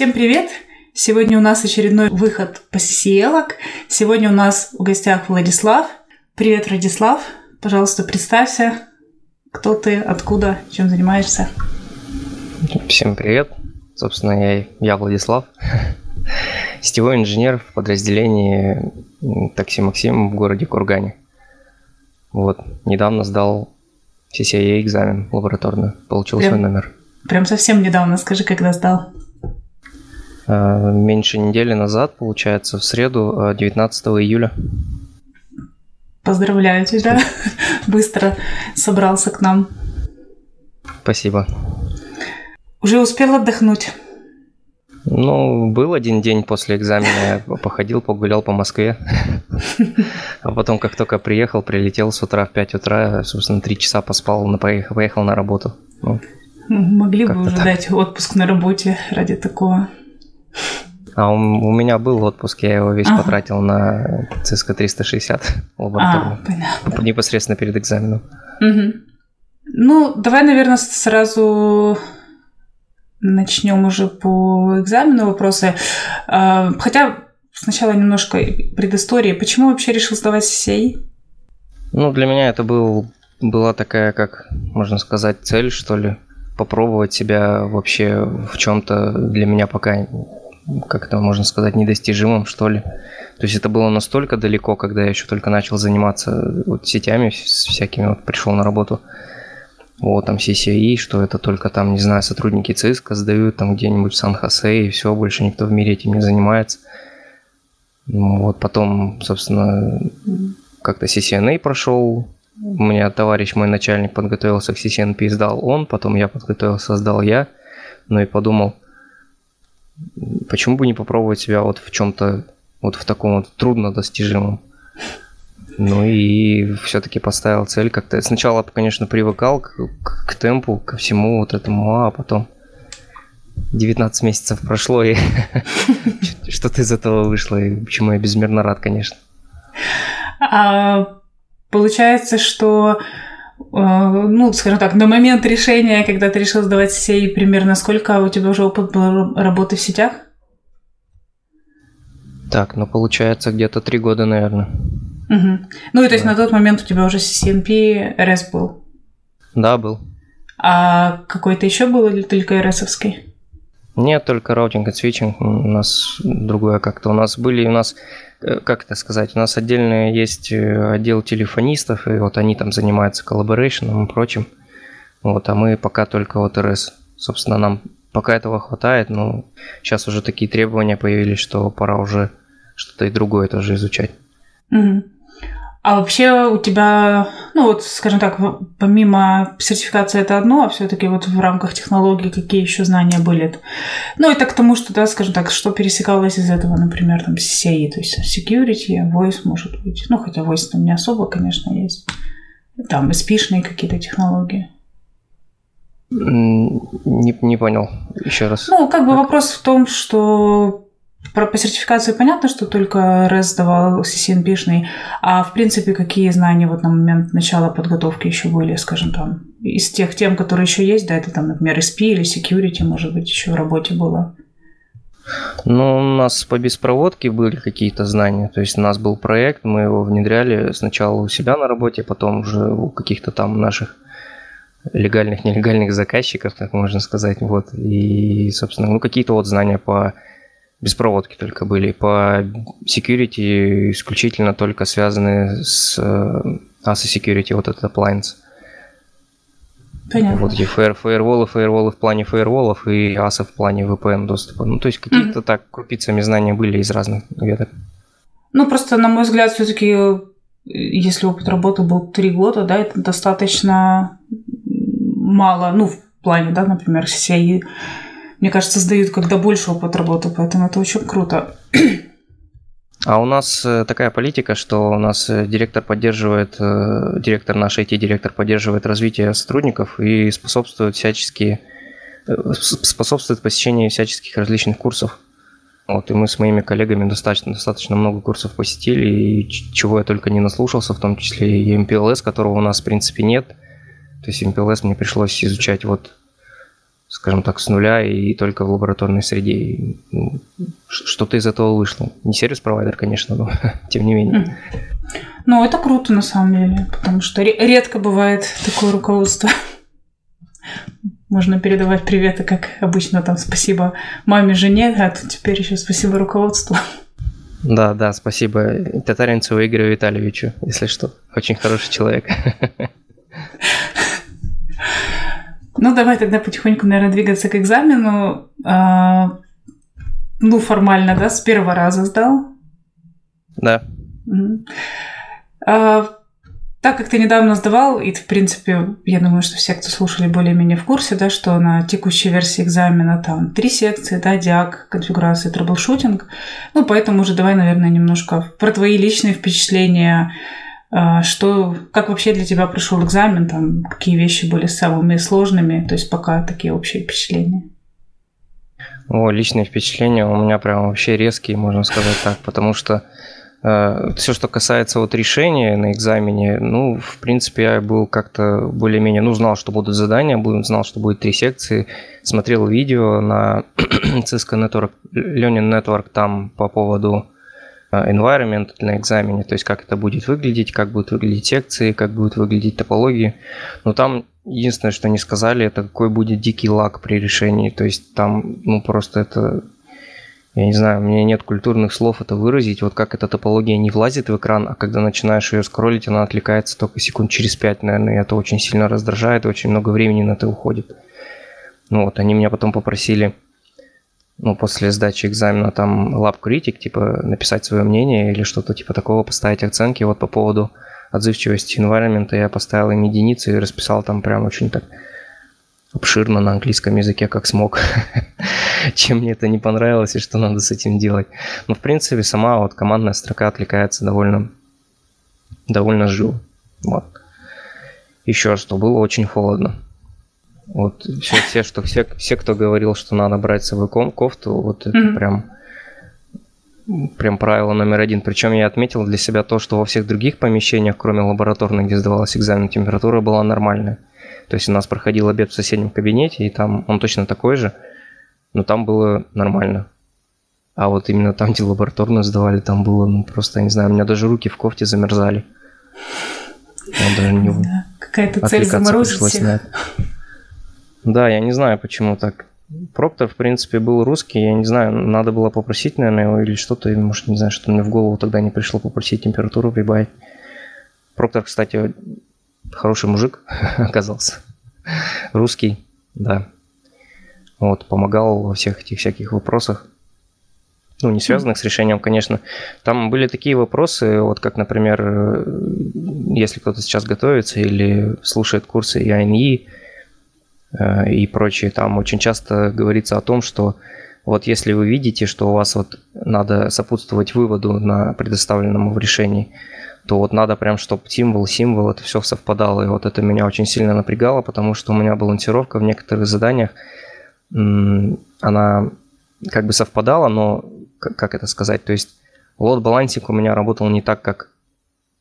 Всем привет! Сегодня у нас очередной выход по CCL. Сегодня у нас в гостях Владислав. Привет, Владислав. Пожалуйста, представься. Кто ты, откуда, чем занимаешься? Всем привет. Собственно, я, я Владислав. Сетевой инженер в подразделении такси Максим в городе Кургане. Вот, недавно сдал CCIA экзамен лабораторный, получил Прям, свой номер. Прям совсем недавно, скажи, когда сдал? Э, меньше недели назад, получается, в среду, 19 э, июля. Поздравляю тебя. Быстро собрался к нам. Спасибо. Уже успел отдохнуть? Ну, был один день после экзамена, я походил, погулял по Москве. А потом, как только приехал, прилетел с утра в 5 утра, собственно, 3 часа поспал, поехал, поехал на работу. Ну, Могли бы уже так. дать отпуск на работе ради такого. А у, у меня был отпуск, я его весь ага. потратил на ЦСК 360 лабораторную. А, понятно. Непосредственно перед экзаменом. Угу. Ну, давай, наверное, сразу начнем уже по экзамену вопросы. А, хотя сначала немножко предыстории. Почему вообще решил сдавать сей? Ну, для меня это был, была такая, как можно сказать, цель, что ли, попробовать себя вообще в чем-то для меня пока как это можно сказать, недостижимым, что ли. То есть это было настолько далеко, когда я еще только начал заниматься вот сетями всякими, вот пришел на работу. Вот там CCI, что это только там, не знаю, сотрудники ЦИСКа сдают там где-нибудь в Сан-Хосе, и все, больше никто в мире этим не занимается. Ну, вот потом, собственно, как-то CCNA прошел, у меня товарищ, мой начальник, подготовился к CCNP, сдал он, потом я подготовился, сдал я, ну и подумал, почему бы не попробовать себя вот в чем-то, вот в таком вот труднодостижимом. Ну и все-таки поставил цель как-то. Сначала, конечно, привыкал к, к, к темпу, ко всему вот этому, а потом 19 месяцев прошло, и что-то из этого вышло, и почему я безмерно рад, конечно. А, получается, что Э, ну, скажем так, на момент решения, когда ты решил сдавать сетей, примерно сколько у тебя уже опыт был работы в сетях? Так, ну получается где-то три года, наверное. Угу. Ну и то есть да. на тот момент у тебя уже CCNP RS был? Да, был. А какой-то еще был или только RS-овский? Нет, только routing и switching. У нас другое как-то. У нас были, у нас Э, как это сказать, у нас отдельно есть э, отдел телефонистов, и вот они там занимаются collaboration ом и прочим. Вот, а мы пока только вот RS. Собственно, нам пока этого хватает, но сейчас уже такие требования появились, что пора уже что-то и другое тоже изучать. Угу. А вообще у тебя, ну вот, скажем так, помимо сертификации это одно, а все-таки вот в рамках технологий какие еще знания были? Ну, это к тому, что, да, скажем так, что пересекалось из этого, например, там, CCI, то есть security, voice, может быть. Ну, хотя voice там не особо, конечно, есть. Там SP-шные какие-то технологии. Не, не понял. Еще раз. Ну, как бы вопрос в том, что про, по сертификации понятно, что только РЭС давал CCNP-шный, а в принципе какие знания вот на момент начала подготовки еще были, скажем там, из тех тем, которые еще есть, да, это там, например, SP или Security, может быть, еще в работе было? Ну, у нас по беспроводке были какие-то знания. То есть у нас был проект, мы его внедряли сначала у себя на работе, потом уже у каких-то там наших легальных, нелегальных заказчиков, как можно сказать. Вот. И, собственно, ну, какие-то вот знания по беспроводки только были. По security исключительно только связаны с ASA э, Security, вот этот appliance. Понятно. Вот эти фаер, фаерволы, фаерволы в плане фаерволов и ASA в плане VPN доступа. Ну, то есть какие-то mm-hmm. так крупицами знания были из разных веток. Ну, просто, на мой взгляд, все-таки, если опыт работы был три года, да, это достаточно мало, ну, в плане, да, например, CCI мне кажется, сдают, когда больше опыт работы, поэтому это очень круто. А у нас э, такая политика, что у нас э, директор поддерживает, э, директор наш IT-директор поддерживает развитие сотрудников и способствует всячески способствует посещению всяческих различных курсов. Вот, и мы с моими коллегами достаточно, достаточно много курсов посетили, и чего я только не наслушался, в том числе и МПЛС, которого у нас, в принципе, нет. То есть МПЛС мне пришлось изучать вот, скажем так, с нуля и только в лабораторной среде. И, ну, что-то из этого вышло. Не сервис-провайдер, конечно, но тем не менее. Ну, это круто на самом деле, потому что редко бывает такое руководство. Можно передавать приветы, как обычно, там, спасибо маме, жене, а тут теперь еще спасибо руководству. Да, да, спасибо Татаринцеву Игорю Витальевичу, если что. Очень хороший человек. Ну, давай тогда потихоньку, наверное, двигаться к экзамену. А, ну, формально, да, с первого раза сдал? Да. А, так как ты недавно сдавал, и, в принципе, я думаю, что все, кто слушали, более-менее в курсе, да, что на текущей версии экзамена там три секции, да, diag, конфигурация, troubleshooting. Ну, поэтому уже давай, наверное, немножко про твои личные впечатления, что, как вообще для тебя прошел экзамен, там, какие вещи были самыми сложными, то есть пока такие общие впечатления. О, личные впечатления у меня прям вообще резкие, можно сказать так, потому что Э, Все, что касается вот решения на экзамене, ну, в принципе, я был как-то более-менее, ну, знал, что будут задания, знал, что будет три секции, смотрел видео на Cisco Network, Learning Network там по поводу environment на экзамене, то есть как это будет выглядеть, как будут выглядеть секции, как будут выглядеть топологии. Но там единственное, что они сказали, это какой будет дикий лаг при решении. То есть там, ну, просто это я не знаю, у меня нет культурных слов это выразить, вот как эта топология не влазит в экран, а когда начинаешь ее скроллить, она отвлекается только секунд через пять, наверное, и это очень сильно раздражает, и очень много времени на это уходит. Ну вот, они меня потом попросили, ну, после сдачи экзамена там Critic, типа, написать свое мнение или что-то типа такого, поставить оценки. Вот по поводу отзывчивости environment я поставил им единицы и расписал там прям очень так обширно на английском языке, как смог, чем мне это не понравилось и что надо с этим делать. Но, в принципе, сама вот командная строка отвлекается довольно, довольно живо. Вот. Еще что, было очень холодно. Вот все, все, что, все, все, кто говорил, что надо брать с собой кофту, вот это mm-hmm. прям прям правило номер один. Причем я отметил для себя то, что во всех других помещениях, кроме лабораторных, где сдавалась экзамен, температура была нормальная. То есть у нас проходил обед в соседнем кабинете, и там он точно такой же, но там было нормально. А вот именно там, где лабораторно сдавали, там было, ну, просто, я не знаю, у меня даже руки в кофте замерзали. Я даже не... Да, какая-то цель заморозить всех. Да, я не знаю, почему так. Проктор, в принципе, был русский, я не знаю, надо было попросить, наверное, его или что-то, может, не знаю, что мне в голову тогда не пришло попросить температуру прибавить. Проктор, кстати, хороший мужик оказался. Русский, да. Вот, помогал во всех этих всяких вопросах. Ну, не связанных с решением, конечно. Там были такие вопросы, вот как, например, э, если кто-то сейчас готовится или слушает курсы э, и прочее, там очень часто говорится о том, что вот если вы видите, что у вас вот надо сопутствовать выводу на предоставленном в решении, то вот надо прям, чтобы символ, символ, это все совпадало. И вот это меня очень сильно напрягало, потому что у меня балансировка в некоторых заданиях, она как бы совпадала, но как это сказать, то есть лот-балансик у меня работал не так, как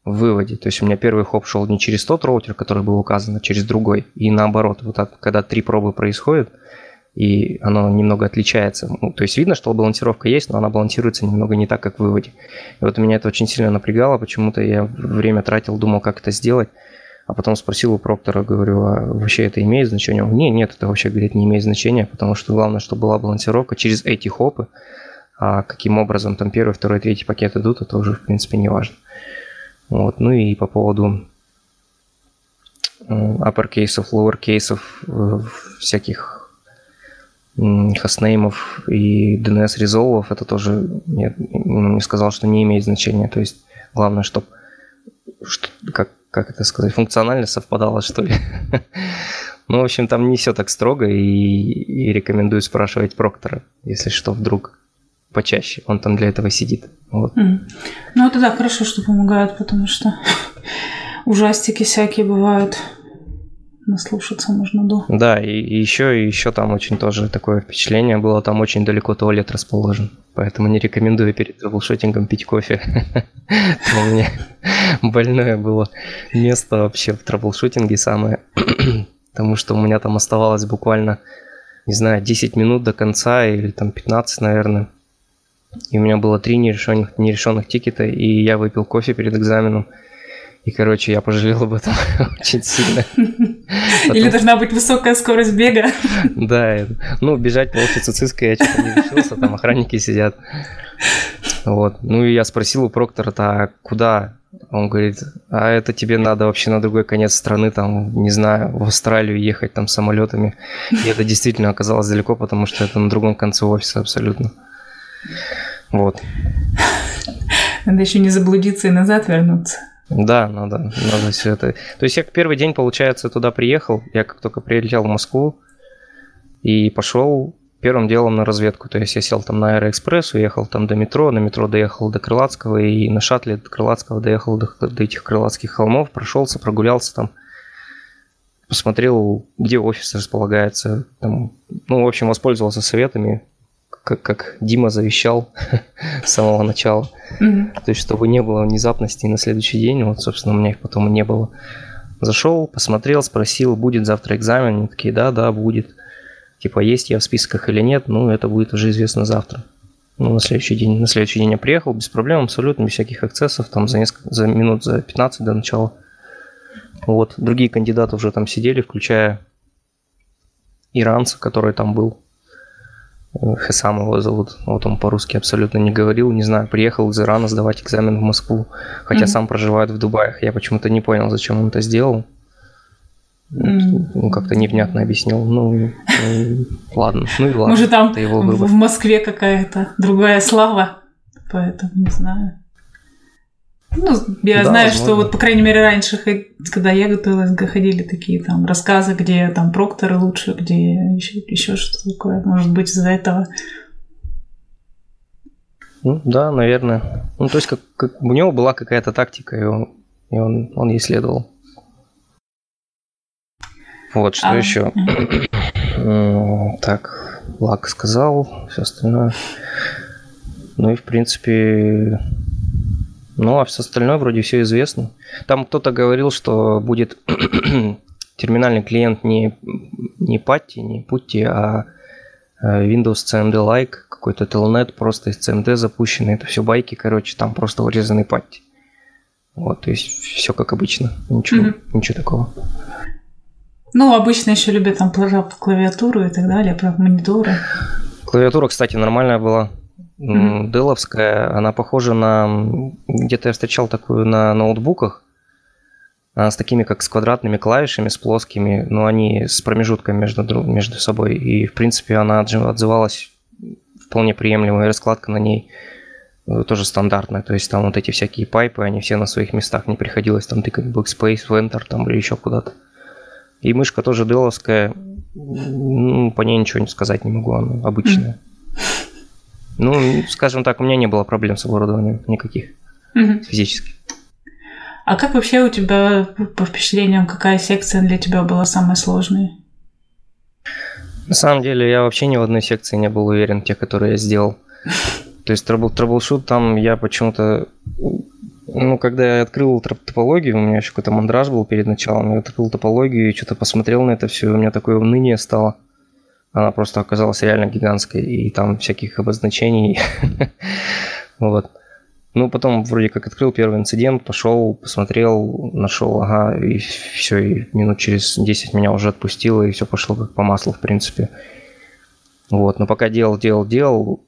в выводе. То есть у меня первый хоп шел не через тот роутер, который был указан, а через другой. И наоборот, вот так, когда три пробы происходят, и оно немного отличается. Ну, то есть видно, что балансировка есть, но она балансируется немного не так, как в выводе. И вот меня это очень сильно напрягало, почему-то я время тратил, думал, как это сделать, а потом спросил у проктора, говорю, а вообще это имеет значение? Он, не, нет, это вообще, говорит, не имеет значения, потому что главное, чтобы была балансировка через эти хопы, а каким образом там первый, второй, третий пакет идут, это уже, в принципе, не важно. Вот. Ну и по поводу uppercase, lowercase, э, всяких хостнеймов и DNS резолвов, это тоже я, он мне сказал, что не имеет значения. То есть главное, чтобы что, как, как это сказать, функционально совпадало, что ли. ну, в общем, там не все так строго, и, и рекомендую спрашивать проктора, если что, вдруг почаще. Он там для этого сидит. Вот. Mm. Ну, это да, хорошо, что помогают, потому что ужастики всякие бывают. наслушаться можно, да. Да, и, и еще, и еще там очень тоже такое впечатление было, там очень далеко туалет расположен. Поэтому не рекомендую перед траблшутингом пить кофе. У меня больное было место вообще в траблшутинге самое. Потому что у меня там оставалось буквально, не знаю, 10 минут до конца или там 15, наверное. И у меня было три нерешенных, нерешенных тикета, и я выпил кофе перед экзаменом. И, короче, я пожалел об этом очень сильно. Потом... Или должна быть высокая скорость бега. Да, ну, бежать по офису ЦИСКа я что-то не решился, там охранники сидят. Вот. Ну, и я спросил у проктора, а куда? Он говорит, а это тебе надо вообще на другой конец страны, там, не знаю, в Австралию ехать там самолетами. И это действительно оказалось далеко, потому что это на другом конце офиса абсолютно. Вот. Надо еще не заблудиться и назад вернуться. Да, надо, надо все это. То есть я первый день, получается, туда приехал. Я как только прилетел в Москву и пошел первым делом на разведку. То есть я сел там на Аэроэкспресс, уехал там до метро, на метро доехал до Крылатского и на шаттле до Крылатского доехал до, до этих Крылатских холмов, прошелся, прогулялся там, посмотрел, где офис располагается. Там, ну, в общем, воспользовался советами как, как Дима завещал с самого начала. Mm-hmm. То есть, чтобы не было внезапности на следующий день. Вот, собственно, у меня их потом и не было. Зашел, посмотрел, спросил, будет завтра экзамен. Они такие, да, да, будет. Типа, есть я в списках или нет, ну, это будет уже известно завтра. Ну, на следующий день. На следующий день я приехал без проблем, абсолютно, без всяких эксцессов, там за несколько, за минут, за 15 до начала. Вот, другие кандидаты уже там сидели, включая иранца, который там был. Хесам его зовут. Вот он по-русски абсолютно не говорил. Не знаю, приехал из Ирана сдавать экзамен в Москву. Хотя mm-hmm. сам проживает в Дубае. Я почему-то не понял, зачем он это сделал. Mm-hmm. Ну, как-то невнятно объяснил. Ну, ну ладно. Ну и ладно. Может, там его в Москве какая-то другая слава. Поэтому не знаю. Ну, я да, знаю, возможно. что вот, по крайней мере, раньше, когда я готовилась, ходили такие там рассказы, где там прокторы лучше, где еще, еще что-то такое. Может быть, из-за этого. Ну, да, наверное. Ну, то есть, как, как у него была какая-то тактика, и он, и он, он ей следовал. Вот, что а, еще? так, Лак сказал, все остальное. Ну и, в принципе, ну, а все остальное вроде все известно. Там кто-то говорил, что будет терминальный клиент не, не Putty, не Putty, а э, Windows CMD-like, какой-то Telnet просто из CMD запущенный. Это все байки, короче, там просто урезанный Putty. Вот, то есть все как обычно. Ничего, mm-hmm. ничего такого. Ну, обычно еще любят там клавиатуру и так далее, про мониторы. Клавиатура, кстати, нормальная была mm-hmm. Деловская, она похожа на... Где-то я встречал такую на ноутбуках, с такими как с квадратными клавишами, с плоскими, но они с промежутками между, между собой. И, в принципе, она отзывалась вполне приемлемо, и раскладка на ней э, тоже стандартная. То есть там вот эти всякие пайпы, они все на своих местах, не приходилось там тыкать Backspace, в Enter там или еще куда-то. И мышка тоже деловская, ну, по ней ничего не сказать не могу, она обычная. Ну, скажем так, у меня не было проблем с оборудованием никаких угу. физических. А как вообще у тебя, по впечатлениям, какая секция для тебя была самая сложная? На самом деле, я вообще ни в одной секции не был уверен, те, которые я сделал. То есть трабл, траблшут там я почему-то... Ну, когда я открыл топологию, у меня еще какой-то мандраж был перед началом, я открыл топологию и что-то посмотрел на это все, и у меня такое уныние стало – она просто оказалась реально гигантской, и там всяких обозначений. Вот. Ну, потом вроде как открыл первый инцидент, пошел, посмотрел, нашел, ага, и все, и минут через 10 меня уже отпустило, и все пошло как по маслу, в принципе. Вот, но пока делал, делал, делал,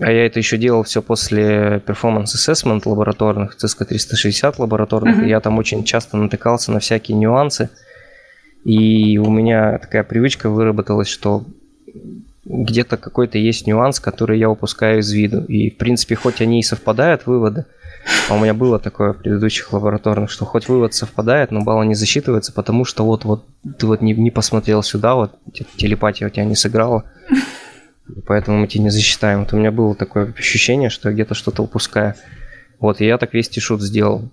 а я это еще делал все после performance assessment лабораторных, CSK 360 лабораторных, mm-hmm. и я там очень часто натыкался на всякие нюансы – и у меня такая привычка выработалась, что где-то какой-то есть нюанс, который я упускаю из виду. И, в принципе, хоть они и совпадают, выводы, а у меня было такое в предыдущих лабораторных, что хоть вывод совпадает, но балла не засчитывается, потому что вот, вот ты вот не, не посмотрел сюда, вот телепатия у тебя не сыграла, поэтому мы тебе не засчитаем. Вот у меня было такое ощущение, что я где-то что-то упускаю. Вот, и я так весь тишут сделал.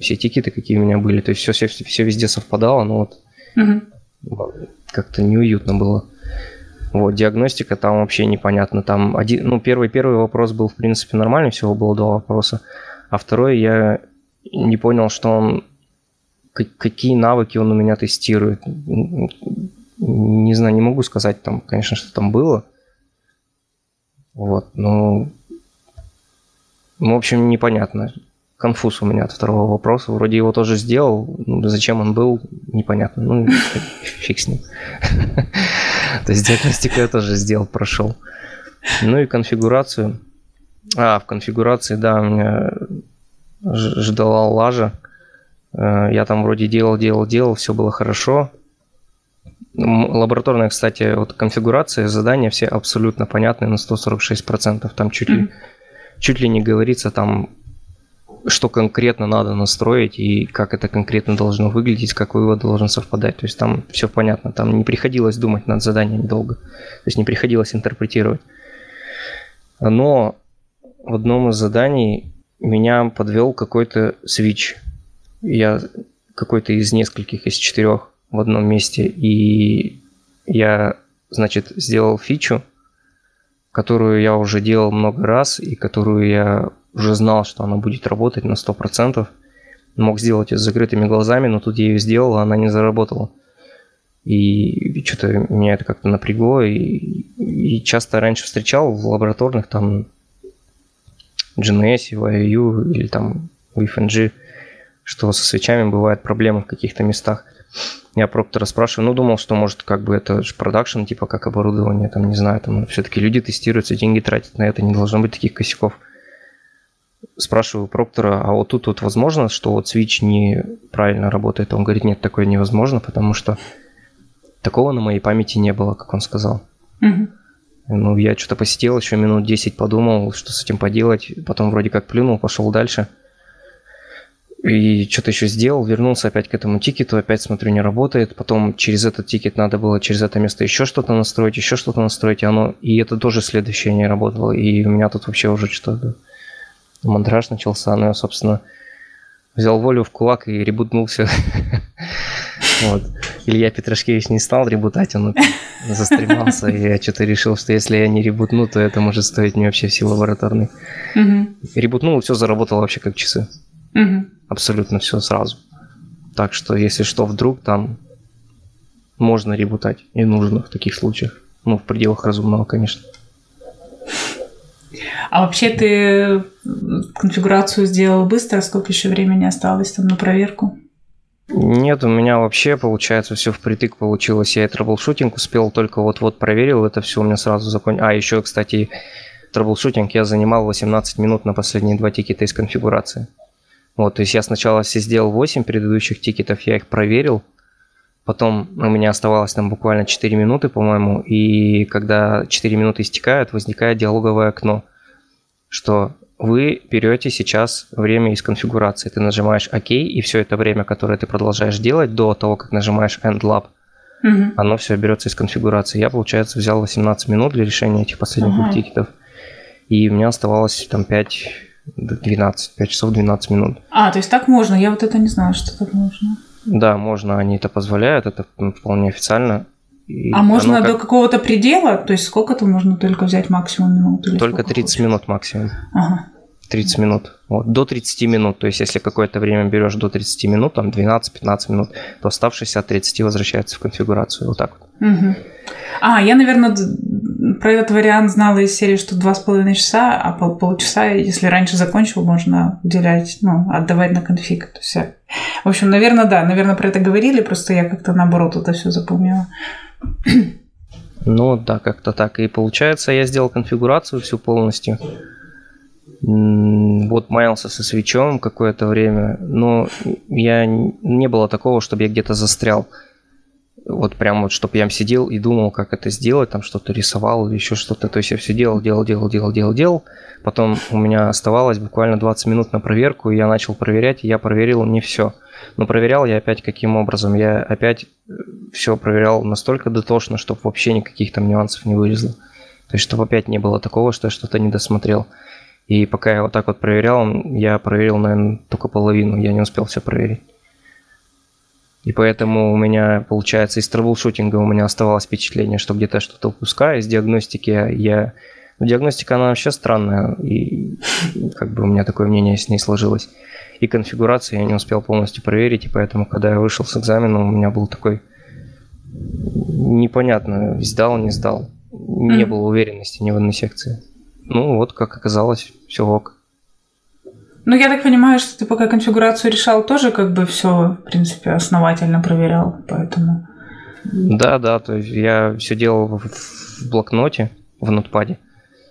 все тикеты, какие у меня были, то есть все, все, все везде совпадало, но вот угу. как-то неуютно было. Вот, диагностика там вообще непонятно. Там один, ну, первый, первый вопрос был, в принципе, нормальный, всего было два вопроса. А второй я не понял, что он какие навыки он у меня тестирует. Не знаю, не могу сказать там, конечно, что там было. Вот, но... В общем, непонятно. Конфуз у меня от второго вопроса. Вроде его тоже сделал. Ну, зачем он был, непонятно. Ну, фиг с ним. То есть диагностику я тоже сделал, прошел. Ну и конфигурацию. А, в конфигурации, да, у меня ждала лажа. Э, я там вроде делал, делал, делал, все было хорошо. Лабораторная, кстати, вот конфигурация, задания все абсолютно понятные на 146%. Там чуть, ли, чуть ли не говорится там, что конкретно надо настроить и как это конкретно должно выглядеть, как вывод должен совпадать. То есть там все понятно. Там не приходилось думать над заданием долго. То есть не приходилось интерпретировать. Но в одном из заданий меня подвел какой-то свич. Я какой-то из нескольких, из четырех в одном месте. И я, значит, сделал фичу, которую я уже делал много раз и которую я уже знал, что она будет работать на 100%. Мог сделать ее с закрытыми глазами, но тут я ее сделал, а она не заработала. И что-то меня это как-то напрягло. И, и часто раньше встречал в лабораторных там GNS, IOU или там в FNG, что со свечами бывают проблемы в каких-то местах. Я проктора спрашиваю, ну, думал, что, может, как бы это же продакшн, типа, как оборудование, там, не знаю, там, все-таки люди тестируются, деньги тратят на это, не должно быть таких косяков. Спрашиваю проктора, а вот тут вот возможно, что вот свич неправильно работает? Он говорит, нет, такое невозможно, потому что такого на моей памяти не было, как он сказал. Угу. Ну, я что-то посидел, еще минут 10 подумал, что с этим поделать. Потом вроде как плюнул, пошел дальше. И что-то еще сделал, вернулся опять к этому тикету, опять смотрю, не работает. Потом через этот тикет надо было через это место еще что-то настроить, еще что-то настроить, и оно, и это тоже следующее не работало. И у меня тут вообще уже что-то мандраж начался, но я, собственно, взял волю в кулак и ребутнулся. Вот. Илья Петрашкевич не стал ребутать, он застремался, и я что-то решил, что если я не ребутну, то это может стоить мне вообще все лабораторной. Угу. Ребутнул, и все заработало вообще как часы. Абсолютно все сразу. Так что, если что, вдруг там можно ребутать и нужно в таких случаях. Ну, в пределах разумного, конечно. А вообще ты конфигурацию сделал быстро? Сколько еще времени осталось там на проверку? Нет, у меня вообще, получается, все впритык получилось. Я и troubleshooting успел только вот-вот проверил, это все у меня сразу закончилось. А, еще, кстати, troubleshooting я занимал 18 минут на последние два тикета из конфигурации. Вот, то есть я сначала все сделал 8 предыдущих тикетов, я их проверил, потом у меня оставалось там буквально 4 минуты, по-моему, и когда 4 минуты истекают, возникает диалоговое окно, что вы берете сейчас время из конфигурации. Ты нажимаешь ОК, и все это время, которое ты продолжаешь делать до того, как нажимаешь End Lab, угу. оно все берется из конфигурации. Я, получается, взял 18 минут для решения этих последних ага. двух тикетов. И у меня оставалось там 5 12, 5 часов 12 минут. А, то есть так можно? Я вот это не знаю, что так можно. Да, можно, они это позволяют, это вполне официально. И а можно как... до какого-то предела? То есть сколько-то можно только взять максимум минут? Или только 30 хочешь? минут максимум. Ага. 30 минут. Вот, до 30 минут. То есть, если какое-то время берешь до 30 минут, там 12-15 минут, то оставшиеся от 30 возвращается в конфигурацию. Вот так вот. Угу. А, я, наверное, про этот вариант знала из серии, что 2,5 часа, а пол полчаса, если раньше закончил, можно уделять, ну, отдавать на конфиг. То есть, в общем, наверное, да, наверное, про это говорили, просто я как-то наоборот это все запомнила. Ну да, как-то так. И получается, я сделал конфигурацию всю полностью. Вот маялся со свечом какое-то время, но я не было такого, чтобы я где-то застрял. Вот прям вот, чтобы я сидел и думал, как это сделать, там что-то рисовал или еще что-то. То есть я все делал, делал, делал, делал, делал, делал. Потом у меня оставалось буквально 20 минут на проверку, и я начал проверять, и я проверил не все. Но проверял я опять каким образом? Я опять э, все проверял настолько дотошно, чтобы вообще никаких там нюансов не вылезло. То есть, чтобы опять не было такого, что я что-то не досмотрел. И пока я вот так вот проверял, я проверил, наверное, только половину, я не успел все проверить. И поэтому у меня, получается, из troubleshooting а у меня оставалось впечатление, что где-то что-то упускаю. Из диагностики я... Ну, диагностика, она вообще странная, и как бы у меня такое мнение с ней сложилось. И конфигурацию я не успел полностью проверить, и поэтому, когда я вышел с экзамена, у меня был такой непонятно, сдал, не сдал. Не mm-hmm. было уверенности ни в одной секции. Ну, вот, как оказалось, все ок. Ну, я так понимаю, что ты пока конфигурацию решал, тоже как бы все, в принципе, основательно проверял, поэтому... Да, да, то есть я все делал в блокноте, в нотпаде.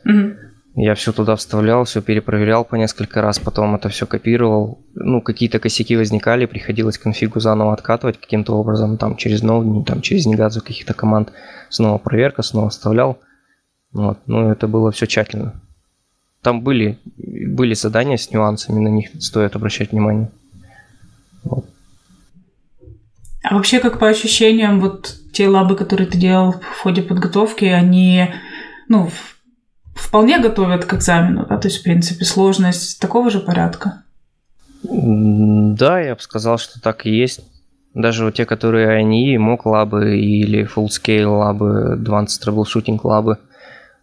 Угу. Я все туда вставлял, все перепроверял по несколько раз, потом это все копировал. Ну, какие-то косяки возникали, приходилось конфигу заново откатывать каким-то образом, там, через ноут, там, через негадзу каких-то команд. Снова проверка, снова вставлял. Вот. Ну, это было все тщательно. Там были, были задания с нюансами, на них стоит обращать внимание. Вот. А вообще, как по ощущениям, вот те лабы, которые ты делал в ходе подготовки, они, ну, вполне готовят к экзамену, да? То есть, в принципе, сложность такого же порядка? Да, я бы сказал, что так и есть. Даже вот те, которые они, MOOC лабы или Full Scale лабы, Advanced Troubleshooting лабы –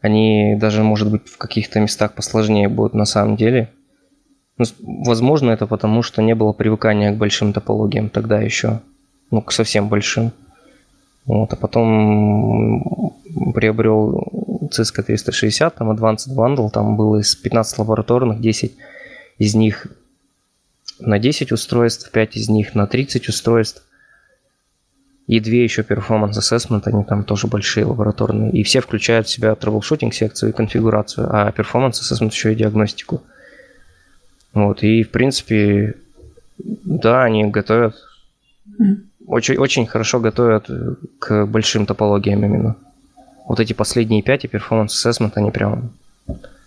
они даже, может быть, в каких-то местах посложнее будут на самом деле. Ну, возможно, это потому, что не было привыкания к большим топологиям тогда еще. Ну, к совсем большим. Вот, а потом приобрел Cisco 360, там Advanced Bundle, там было из 15 лабораторных, 10 из них на 10 устройств, 5 из них на 30 устройств. И две еще performance assessment, они там тоже большие лабораторные. И все включают в себя troubleshooting секцию и конфигурацию, а performance assessment еще и диагностику. Вот, и в принципе, да, они готовят. Очень, очень хорошо готовят к большим топологиям именно. Вот эти последние пять и performance assessment, они прям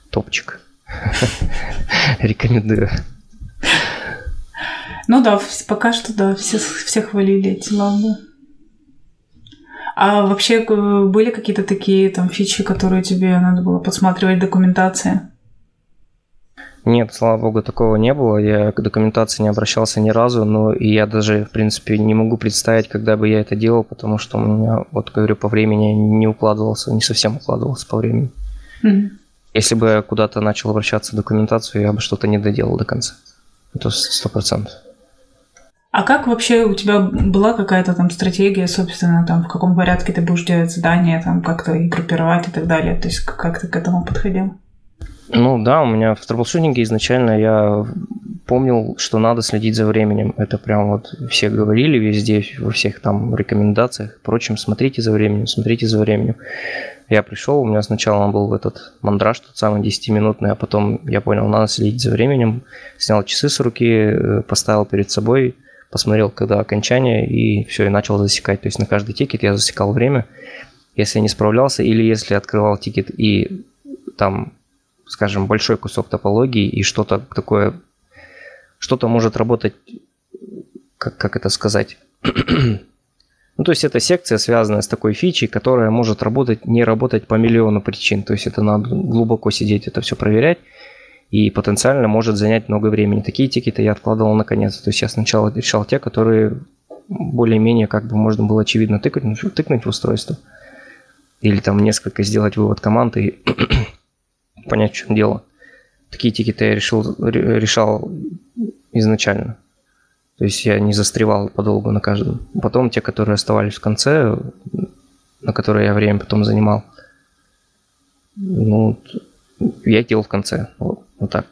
топчик. Рекомендую. Ну да, пока что, да, все, все хвалили эти ламбы. А вообще э, были какие-то такие там фичи, которые тебе надо было подсматривать в документации? Нет, слава богу, такого не было. Я к документации не обращался ни разу, но и я даже, в принципе, не могу представить, когда бы я это делал, потому что у меня, вот говорю, по времени не укладывался, не совсем укладывался по времени. Mm-hmm. Если бы я куда-то начал обращаться в документацию, я бы что-то не доделал до конца. Это сто процентов. А как вообще у тебя была какая-то там стратегия, собственно, там в каком порядке ты будешь делать задания, там как-то и группировать и так далее? То есть как ты к этому подходил? Ну да, у меня в трэблшутинге изначально я помнил, что надо следить за временем. Это прям вот все говорили везде, во всех там рекомендациях и прочем, смотрите за временем, смотрите за временем. Я пришел, у меня сначала был этот мандраж, тот самый 10-минутный, а потом я понял, надо следить за временем, снял часы с руки, э, поставил перед собой – посмотрел, когда окончание, и все, и начал засекать. То есть на каждый тикет я засекал время. Если не справлялся, или если открывал тикет и там, скажем, большой кусок топологии и что-то такое, что-то может работать, как, как это сказать, ну, то есть это секция, связанная с такой фичей, которая может работать, не работать по миллиону причин. То есть это надо глубоко сидеть, это все проверять и потенциально может занять много времени. Такие тикеты я откладывал наконец. То есть я сначала решал те, которые более-менее как бы можно было очевидно тыкнуть, тыкнуть в устройство. Или там несколько сделать вывод команды понять, в чем дело. Такие тикеты я решил, решал изначально. То есть я не застревал подолгу на каждом. Потом те, которые оставались в конце, на которые я время потом занимал, ну, я делал в конце. Вот. Вот так.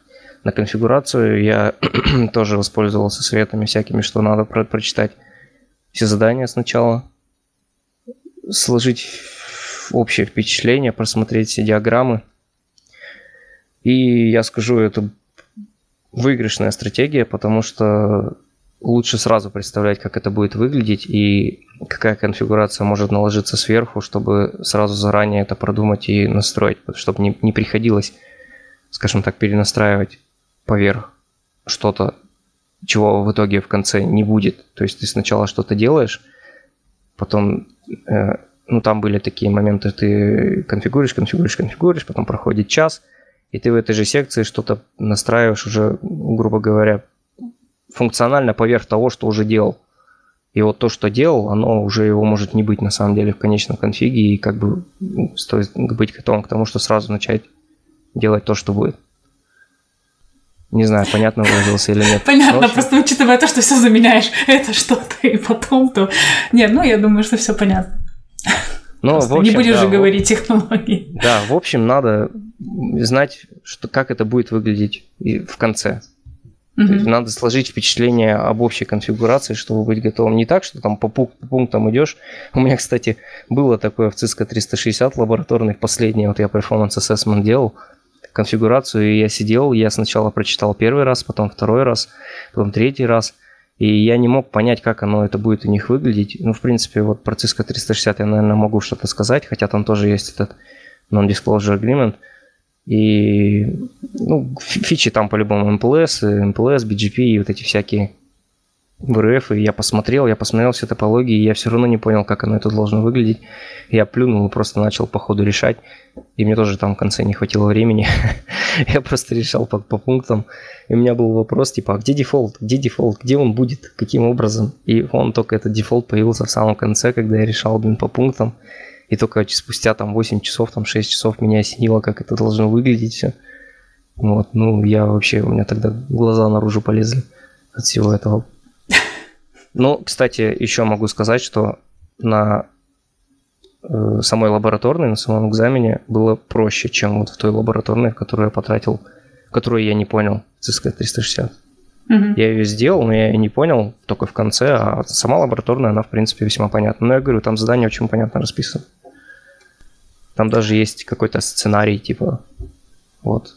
На конфигурацию я тоже воспользовался советами всякими, что надо про- прочитать все задания сначала, сложить общее впечатление, просмотреть все диаграммы. И я скажу, это выигрышная стратегия, потому что лучше сразу представлять, как это будет выглядеть и какая конфигурация может наложиться сверху, чтобы сразу заранее это продумать и настроить, чтобы не, не приходилось скажем так, перенастраивать поверх что-то, чего в итоге в конце не будет. То есть ты сначала что-то делаешь, потом, э, ну там были такие моменты, ты конфигурируешь, конфигурируешь, конфигурируешь, потом проходит час, и ты в этой же секции что-то настраиваешь уже, грубо говоря, функционально поверх того, что уже делал. И вот то, что делал, оно уже его может не быть на самом деле в конечном конфиге, и как бы стоит быть готовым к тому, что сразу начать делать то, что будет. Не знаю, понятно выразился или нет. Понятно, общем... просто учитывая то, что все заменяешь это что-то и потом, то... Нет, ну я думаю, что все понятно. Ну, в общем, не будешь да, же говорить в... технологии. Да, в общем, надо знать, что, как это будет выглядеть в конце. То есть надо сложить впечатление об общей конфигурации, чтобы быть готовым. Не так, что там по, по пунктам идешь. У меня, кстати, было такое в Cisco 360 лабораторный, последний, вот я performance assessment делал, конфигурацию, и я сидел, я сначала прочитал первый раз, потом второй раз, потом третий раз, и я не мог понять, как оно это будет у них выглядеть. Ну, в принципе, вот про Cisco 360 я, наверное, могу что-то сказать, хотя там тоже есть этот non-disclosure agreement. И ну, фичи там по-любому MPLS, MPLS, BGP и вот эти всякие в РФ, и я посмотрел, я посмотрел все топологии, и я все равно не понял, как оно это должно выглядеть. Я плюнул и просто начал по ходу решать, и мне тоже там в конце не хватило времени. я просто решал по, по пунктам, и у меня был вопрос, типа, а где дефолт, где дефолт, где он будет, каким образом? И он только этот дефолт появился в самом конце, когда я решал, блин, по пунктам, и только спустя там 8 часов, там 6 часов меня осенило, как это должно выглядеть все. Вот, ну, я вообще, у меня тогда глаза наружу полезли от всего этого ну, кстати, еще могу сказать, что на э, самой лабораторной, на самом экзамене было проще, чем вот в той лабораторной, в которую я потратил, которую я не понял, CSK 360. Угу. Я ее сделал, но я ее не понял только в конце, а сама лабораторная, она, в принципе, весьма понятна. Но я говорю, там задание очень понятно расписано. Там даже есть какой-то сценарий, типа, вот,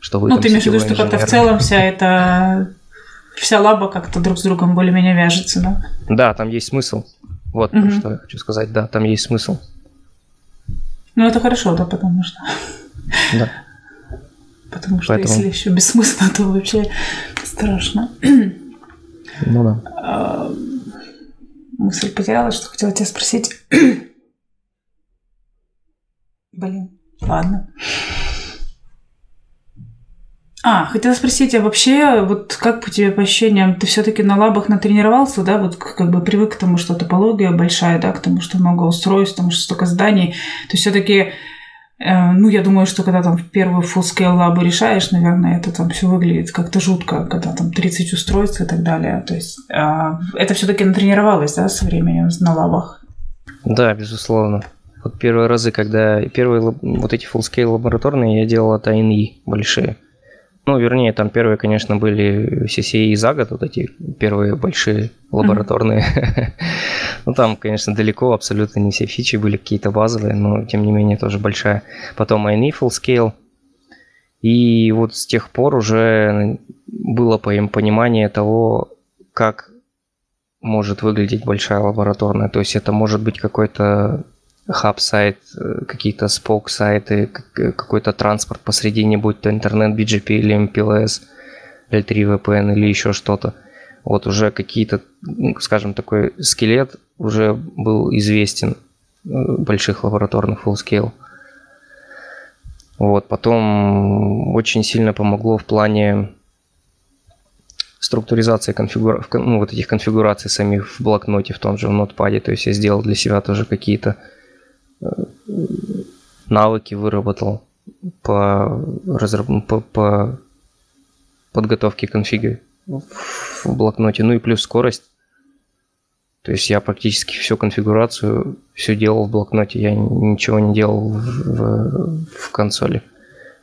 что вы Ну, ты имеешь в виду, что как-то в целом вся эта вся лаба как-то друг с другом более-менее вяжется, да? Да, там есть смысл. Вот угу. что я хочу сказать, да, там есть смысл. Ну, это хорошо, да, потому что... Да. Потому что Поэтому... если еще бессмысленно, то вообще страшно. Ну да. А, мысль потеряла, что хотела тебя спросить. Блин, ладно. А, хотела спросить, а вообще, вот как по тебе по ощущениям, ты все-таки на лабах натренировался, да, вот как бы привык к тому, что топология большая, да, к тому, что много устройств, тому, что столько зданий, то все-таки э, ну, я думаю, что когда там в первую full-scale лабу решаешь, наверное, это там все выглядит как-то жутко, когда там 30 устройств и так далее. То есть э, это все-таки натренировалось, да, со временем на лабах? Да, безусловно. Вот первые разы, когда первые вот эти full-scale лабораторные я делал от ANI большие. Ну, вернее, там первые, конечно, были CCI за год, вот эти первые большие лабораторные. Mm-hmm. ну, там, конечно, далеко абсолютно не все фичи были какие-то базовые, но, тем не менее, тоже большая. Потом INE Full Scale. И вот с тех пор уже было понимание того, как может выглядеть большая лабораторная. То есть это может быть какой-то хаб-сайт, э, какие-то спок-сайты, какой-то транспорт посредине, будь то интернет, BGP или MPLS, L3 VPN или еще что-то. Вот уже какие-то, ну, скажем, такой скелет уже был известен э, больших лабораторных full-scale. Вот, потом очень сильно помогло в плане структуризации конфигура... ну, вот этих конфигураций самих в блокноте, в том же в нотпаде. То есть я сделал для себя тоже какие-то навыки выработал по, разраб... по, по подготовке конфига в блокноте. Ну и плюс скорость. То есть я практически всю конфигурацию все делал в блокноте. Я ничего не делал в, в, консоли.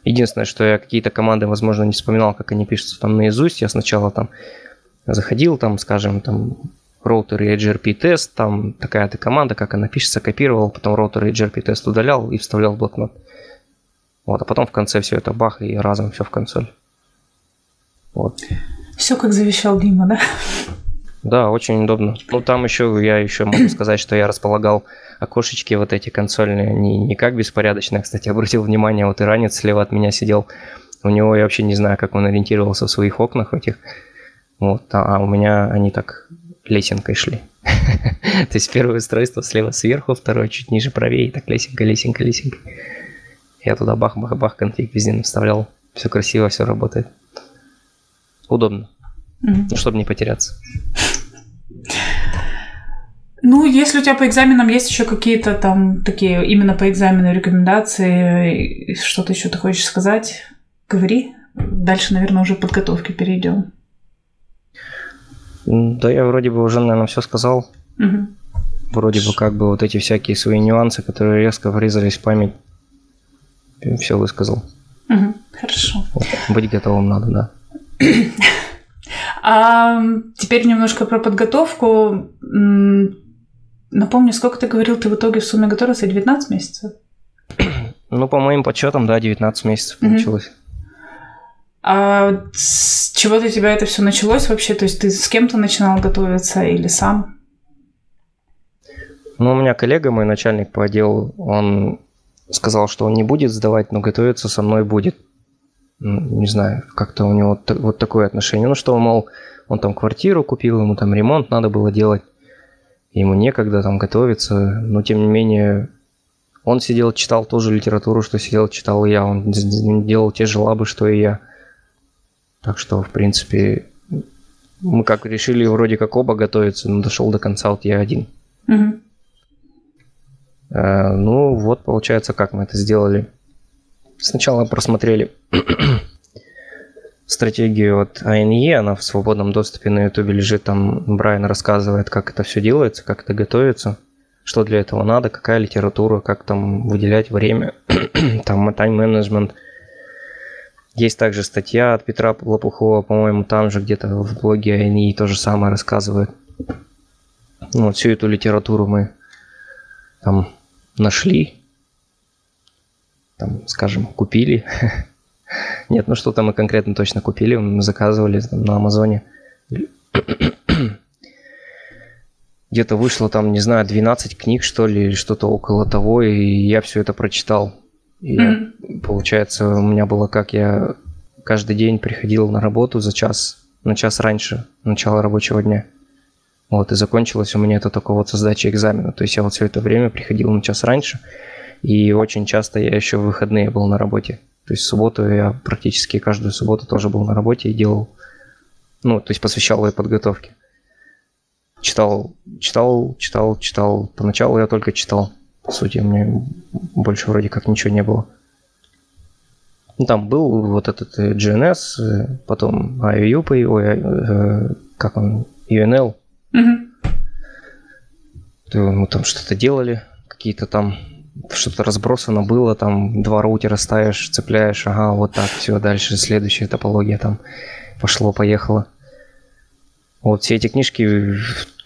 Единственное, что я какие-то команды, возможно, не вспоминал, как они пишутся там наизусть. Я сначала там заходил, там, скажем, там роутер и HRP тест, там такая-то команда, как она пишется, копировал, потом роутер и HRP тест удалял и вставлял в блокнот. Вот, а потом в конце все это бах и разом все в консоль. Вот. Все как завещал Дима, да? Да, очень удобно. Ну, там еще, я еще могу сказать, что я располагал окошечки вот эти консольные, не, не как беспорядочно. Кстати, обратил внимание, вот иранец слева от меня сидел. У него я вообще не знаю, как он ориентировался в своих окнах этих. Вот, а у меня они так лесенкой шли. То есть первое устройство слева сверху, второе чуть ниже правее, и так лесенка, лесенка, лесенка. Я туда бах-бах-бах конфиг везде вставлял. Все красиво, все работает. Удобно. Mm-hmm. Ну, чтобы не потеряться. Ну, если у тебя по экзаменам есть еще какие-то там такие именно по экзамену рекомендации, что-то еще ты хочешь сказать, говори. Дальше, наверное, уже подготовки перейдем. Да, я вроде бы уже, наверное, все сказал. Угу. Вроде бы как бы вот эти всякие свои нюансы, которые резко врезались в память, все высказал. Угу. Хорошо. Быть готовым надо, да. А теперь немножко про подготовку. Напомню, сколько ты говорил, ты в итоге в сумме готовился? 19 месяцев? Ну, по моим подсчетам, да, 19 месяцев получилось. А с чего для тебя это все началось вообще? То есть ты с кем-то начинал готовиться или сам? Ну, у меня коллега, мой начальник по отделу, он сказал, что он не будет сдавать, но готовиться со мной будет. Не знаю, как-то у него вот такое отношение. Ну, что, мол, он там квартиру купил, ему там ремонт надо было делать ему некогда там готовиться, но тем не менее он сидел, читал ту же литературу, что сидел, читал я, он делал те же лабы, что и я. Так что, в принципе, мы как решили вроде как оба готовиться, но дошел до конца вот я один. Угу. Э, ну вот, получается, как мы это сделали. Сначала просмотрели стратегию от АНЕ, она в свободном доступе на ютубе лежит, там Брайан рассказывает, как это все делается, как это готовится, что для этого надо, какая литература, как там выделять время, там тайм-менеджмент. Есть также статья от Петра Лопухова, по-моему, там же где-то в блоге АНИ то же самое рассказывает. Ну, вот всю эту литературу мы там нашли, там, скажем, купили, Нет, ну что-то мы конкретно точно купили, мы заказывали там, на Амазоне. Где-то вышло там, не знаю, 12 книг, что ли, или что-то около того, и я все это прочитал. И mm-hmm. получается, у меня было как я каждый день приходил на работу за час, на час раньше начала рабочего дня. Вот, и закончилось у меня это только вот со сдачей экзамена. То есть я вот все это время приходил на час раньше, и очень часто я еще в выходные был на работе. То есть в субботу я практически каждую субботу тоже был на работе и делал, ну, то есть посвящал ее подготовке. Читал, читал, читал, читал. Поначалу я только читал. По сути, мне больше вроде как ничего не было. Ну, там был вот этот э, GNS, э, потом IUP, ой, э, как он, UNL. Mm-hmm. Мы там что-то делали, какие-то там что-то разбросано было, там два роутера ставишь, цепляешь, ага, вот так, все, дальше следующая топология там пошло-поехало. Вот все эти книжки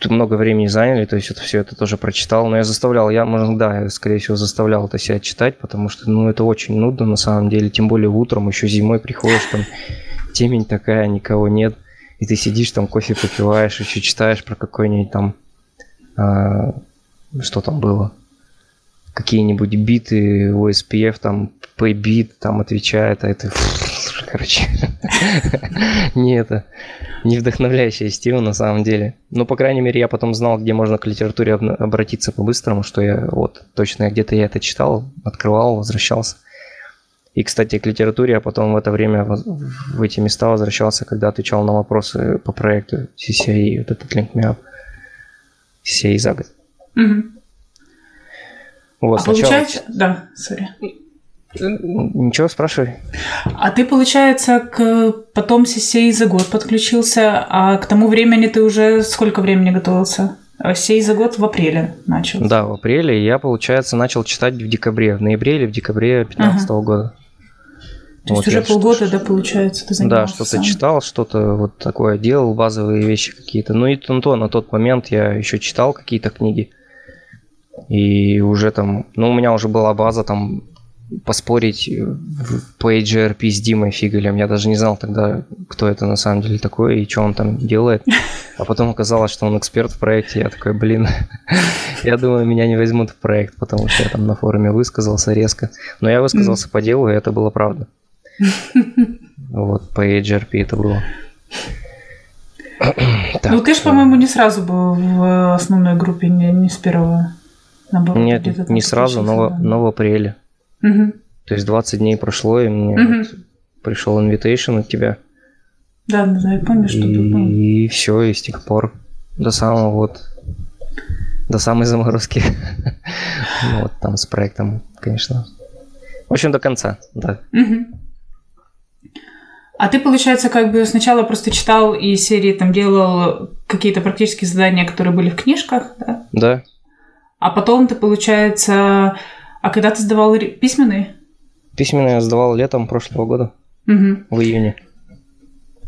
много времени заняли, то есть это все это тоже прочитал, но я заставлял, я, может, да, я, скорее всего, заставлял это себя читать, потому что, ну, это очень нудно на самом деле, тем более утром, еще зимой приходишь, там темень такая, никого нет, и ты сидишь там, кофе попиваешь, еще читаешь про какой-нибудь там, а, что там было, какие-нибудь биты OSPF, там PBit там отвечает, а это, короче, не это, не вдохновляющая стила на самом деле. Но, по крайней мере, я потом знал, где можно к литературе обратиться по-быстрому, что я вот точно где-то я это читал, открывал, возвращался. И, кстати, к литературе я потом в это время в эти места возвращался, когда отвечал на вопросы по проекту CCI, вот этот Link Me Up, CCI за год. Mm-hmm. Вот, а сначала... получается... Да, сори. Ничего, спрашивай. А ты, получается, к потом сей за год подключился, а к тому времени ты уже сколько времени готовился? А сей за год в апреле начал. Да, в апреле. Я, получается, начал читать в декабре, в ноябре или в декабре 2015 ага. года. То вот есть уже полгода, да, получается, ты занимался? Да, что-то читал, что-то вот такое делал, базовые вещи какие-то. Ну и то, то на тот момент я еще читал какие-то книги. И уже там, ну, у меня уже была база там поспорить по HRP с Димой Фигалем. Я даже не знал тогда, кто это на самом деле такой и что он там делает. А потом оказалось, что он эксперт в проекте. Я такой, блин, я думаю, меня не возьмут в проект, потому что я там на форуме высказался резко. Но я высказался по делу, и это было правда. Вот, по HRP это было. Ну, ты же, по-моему, не сразу был в основной группе, не, не с первого. Наоборот, Нет, не сразу, но, но в апреле. Угу. То есть 20 дней прошло, и мне Мгм. вот пришел invitation от тебя. Да, да, да, я помню, что ты был. И все, и с тех пор до самого вот до самой заморозки. Ну, вот там с проектом, конечно. В общем, до конца, да. А ты, получается, как бы сначала просто читал и серии там делал какие-то практические задания, которые были в книжках, да? Да, А потом ты, получается... А когда ты сдавал письменные? письменно я сдавал летом прошлого года, Мгм. в июне.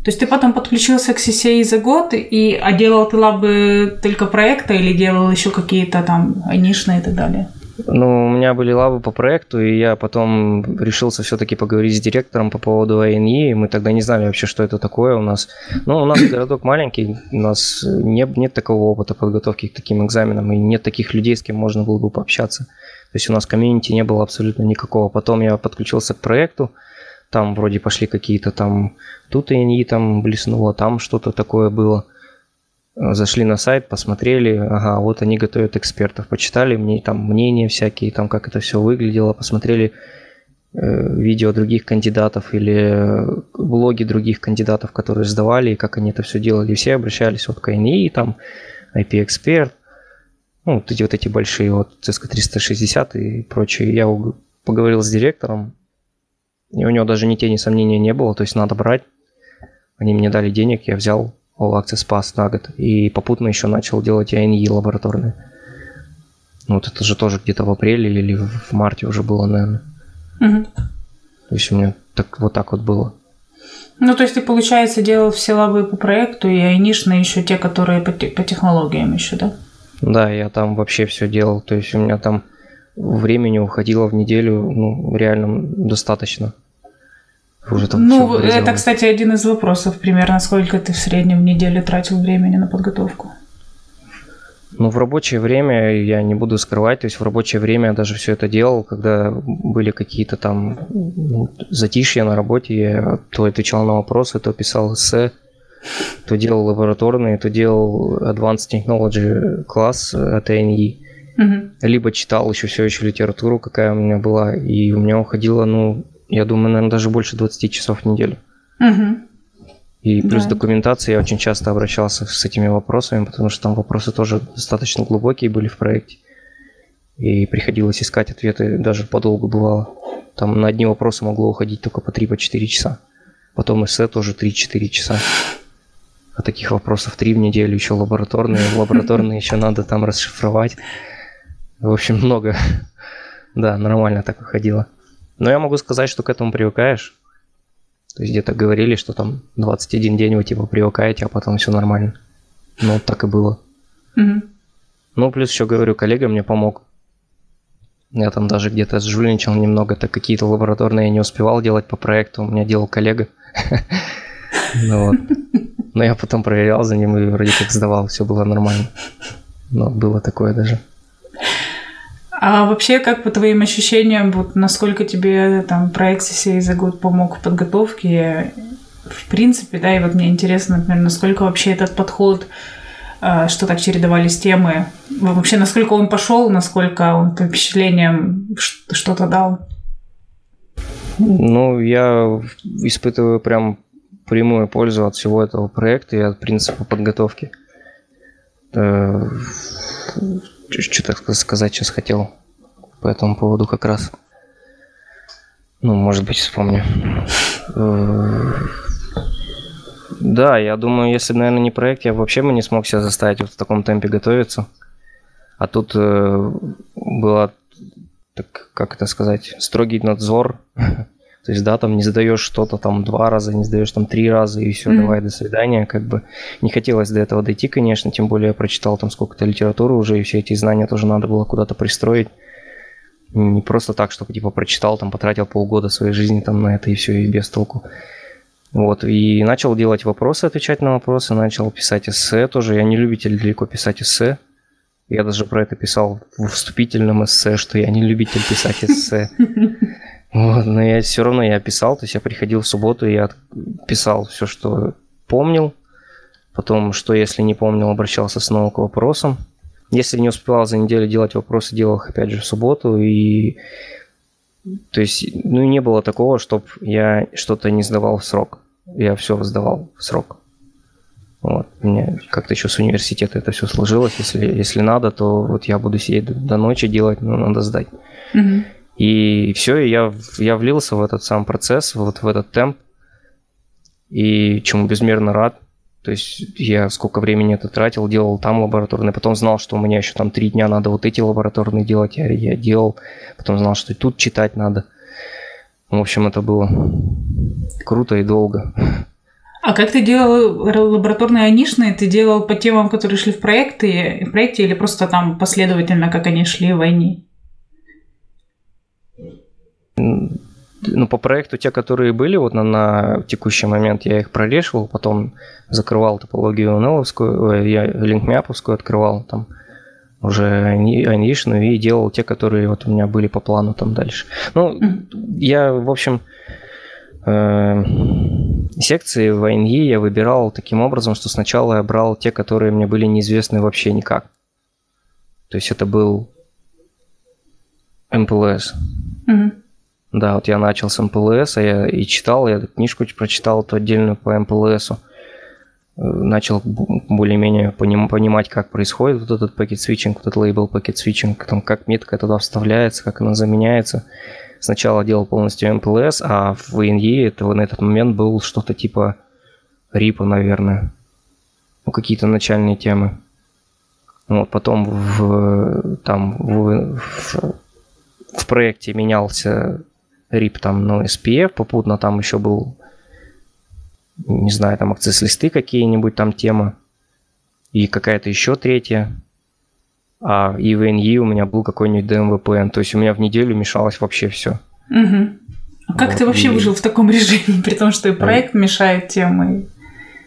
То есть ты потом подключился к CCA за год, и, а делал ты лабы только проекта или делал еще какие-то там анишные и так далее? Ну, у меня были лавы по проекту, и я потом решился все-таки поговорить с директором по поводу АНИ, и мы тогда не знали вообще, что это такое у нас. Ну, у нас городок маленький, у нас не, нет такого опыта подготовки к таким экзаменам, и нет таких людей, с кем можно было бы пообщаться. То есть у нас комьюнити не было абсолютно никакого. Потом я подключился к проекту, там вроде пошли какие-то там, тут АНИ там блеснуло, там что-то такое было. Э, Зашли на сайт, посмотрели, ага, вот они готовят экспертов, почитали мне там мнения всякие, там как это все выглядело, посмотрели э, видео других кандидатов или э, блоги других кандидатов, которые сдавали, и как они это все делали. И все обращались вот к АНИ, там, IP-эксперт, ну, вот эти вот эти большие, вот CSK 360 и прочие. Я поговорил с директором, и у него даже ни тени сомнения не было, то есть надо брать. Они мне дали денег, я взял All Access Pass на год. И попутно еще начал делать ANI лабораторные. Ну, Вот это же тоже где-то в апреле или в марте уже было, наверное. Мгм. То есть у меня так, вот так вот было. Ну, то есть ты, получается, делал все лабы по проекту и айнишные еще те, которые по, те- по технологиям еще, да? Да, я там вообще все делал. То есть у меня там времени уходило в неделю, ну, реально достаточно. Уже там ну, это, кстати, один из вопросов примерно, сколько ты в среднем в неделю тратил времени на подготовку. Ну, в рабочее время, я не буду скрывать, то есть в рабочее время я даже все это делал, когда были какие-то там ну, затишья на работе, я то отвечал на вопросы, то писал эссе, то делал лабораторные, то делал Advanced Technology класс от ANI, Мгм. либо читал еще все еще литературу, какая у меня была, и у меня уходило, ну, я думаю, наверное, даже больше 20 часов в неделю. Мгм. И плюс Да. документация, я очень часто обращался с этими вопросами, потому что там вопросы тоже достаточно глубокие были в проекте. И приходилось искать ответы, даже подолгу бывало. Там на одни вопросы могло уходить только по 3-4 часа. Потом эссе тоже 3-4 часа. А таких вопросов 3 в неделю, еще лабораторные. Лабораторные еще надо там расшифровать. В общем, много. Да, нормально так выходило. Но я могу сказать, что к этому привыкаешь. То есть где-то говорили, что там 21 день вы типа привыкаете, а потом все нормально. Ну, так и было. Ну, плюс еще говорю, коллега мне помог. Я там даже где-то сжульничал немного, так какие-то лабораторные я не успевал делать по проекту, у меня делал коллега. Ну вот. Но я потом проверял за ним и вроде как сдавал, все было нормально. Но было такое даже. А вообще, как по твоим ощущениям, вот насколько тебе там проект CCA за год помог в подготовке, в принципе, да, и вот мне интересно, например, насколько вообще этот подход, э, что так чередовались темы, вообще насколько он пошел, насколько он по впечатлениям что-то дал. Ну, я испытываю прям прямую пользу от всего этого проекта и от принципа подготовки. Э, Что-то сказать сейчас хотел по этому поводу как раз. Ну, может быть, вспомню. Э, Да, я думаю, если наверное, не проект, я вообще бы не смог себя заставить вот в таком темпе готовиться. А тут э, было так, как это сказать, строгий надзор. То есть, да, там не задаешь что-то там два раза, не задаешь там три раза, и все, Мгм. давай, до свидания. Как бы не хотелось до этого дойти, конечно, тем более я прочитал там сколько-то литературы уже, и все эти знания тоже надо было куда-то пристроить. Не просто так, чтобы типа прочитал, там потратил полгода своей жизни там на это и все, и без толку. Вот, и начал делать вопросы, отвечать на вопросы, начал писать эссе тоже. Я не любитель далеко писать эссе. Я даже про это писал в вступительном эссе, что я не любитель писать эссе. Вот, но я все равно я писал, то есть я приходил в субботу, и я писал все, что помнил. Потом, что если не помнил, обращался снова к вопросам. Если не успевал за неделю делать вопросы, делал их опять же в субботу. И То есть, ну, не было такого, чтобы я что-то не сдавал в срок. Я все сдавал в срок. Вот. У меня как-то еще с университета это все сложилось. Если, если надо, то вот я буду сидеть до ночи делать, но надо сдать. Мгм. И все, я, я влился в этот сам процесс, вот в этот темп. И чему безмерно рад. То есть я сколько времени это тратил, делал там лабораторные, потом знал, что у меня еще там три дня надо вот эти лабораторные делать, я, я делал, потом знал, что и тут читать надо. В общем, это было круто и долго. А как ты делал лабораторные анишные? Ты делал по темам, которые шли в проекты, в проекте, или просто там последовательно, как они шли в войне? Ну, по проекту те, которые были вот на, на текущий момент, я их прорешивал, потом закрывал топологию НЛовскую, ой, я линкмяповскую открывал, там уже ани- анишную и делал те, которые вот у меня были по плану там дальше. Ну, я, в общем, э, секции в INE я выбирал таким образом, что сначала я брал те, которые мне были неизвестны вообще никак. То есть это был MPLS. Мгм. Да, вот я начал с MPLS, а я и читал, я книжку прочитал эту отдельную по MPLS у. Э, Начал более-менее поним- понимать, как происходит вот этот packet switching, вот этот label packet switching, там, как метка туда вставляется, как она заменяется. Сначала делал полностью МПЛС, а в ИНЕ это на этот момент был что-то типа РИПа, наверное. Ну, какие-то начальные темы. Вот, потом в, там, в, в- в проекте менялся рип там, ну, SPF, попутно там еще был, не знаю, там акцесс-листы какие-нибудь там тема, и какая-то еще третья. А и в NE у меня был какой-нибудь DMVPN, то есть у меня в неделю мешалось вообще все. Мгм. А как Вот, ты вообще и- выжил в таком режиме, при том, что и проект мешает темы?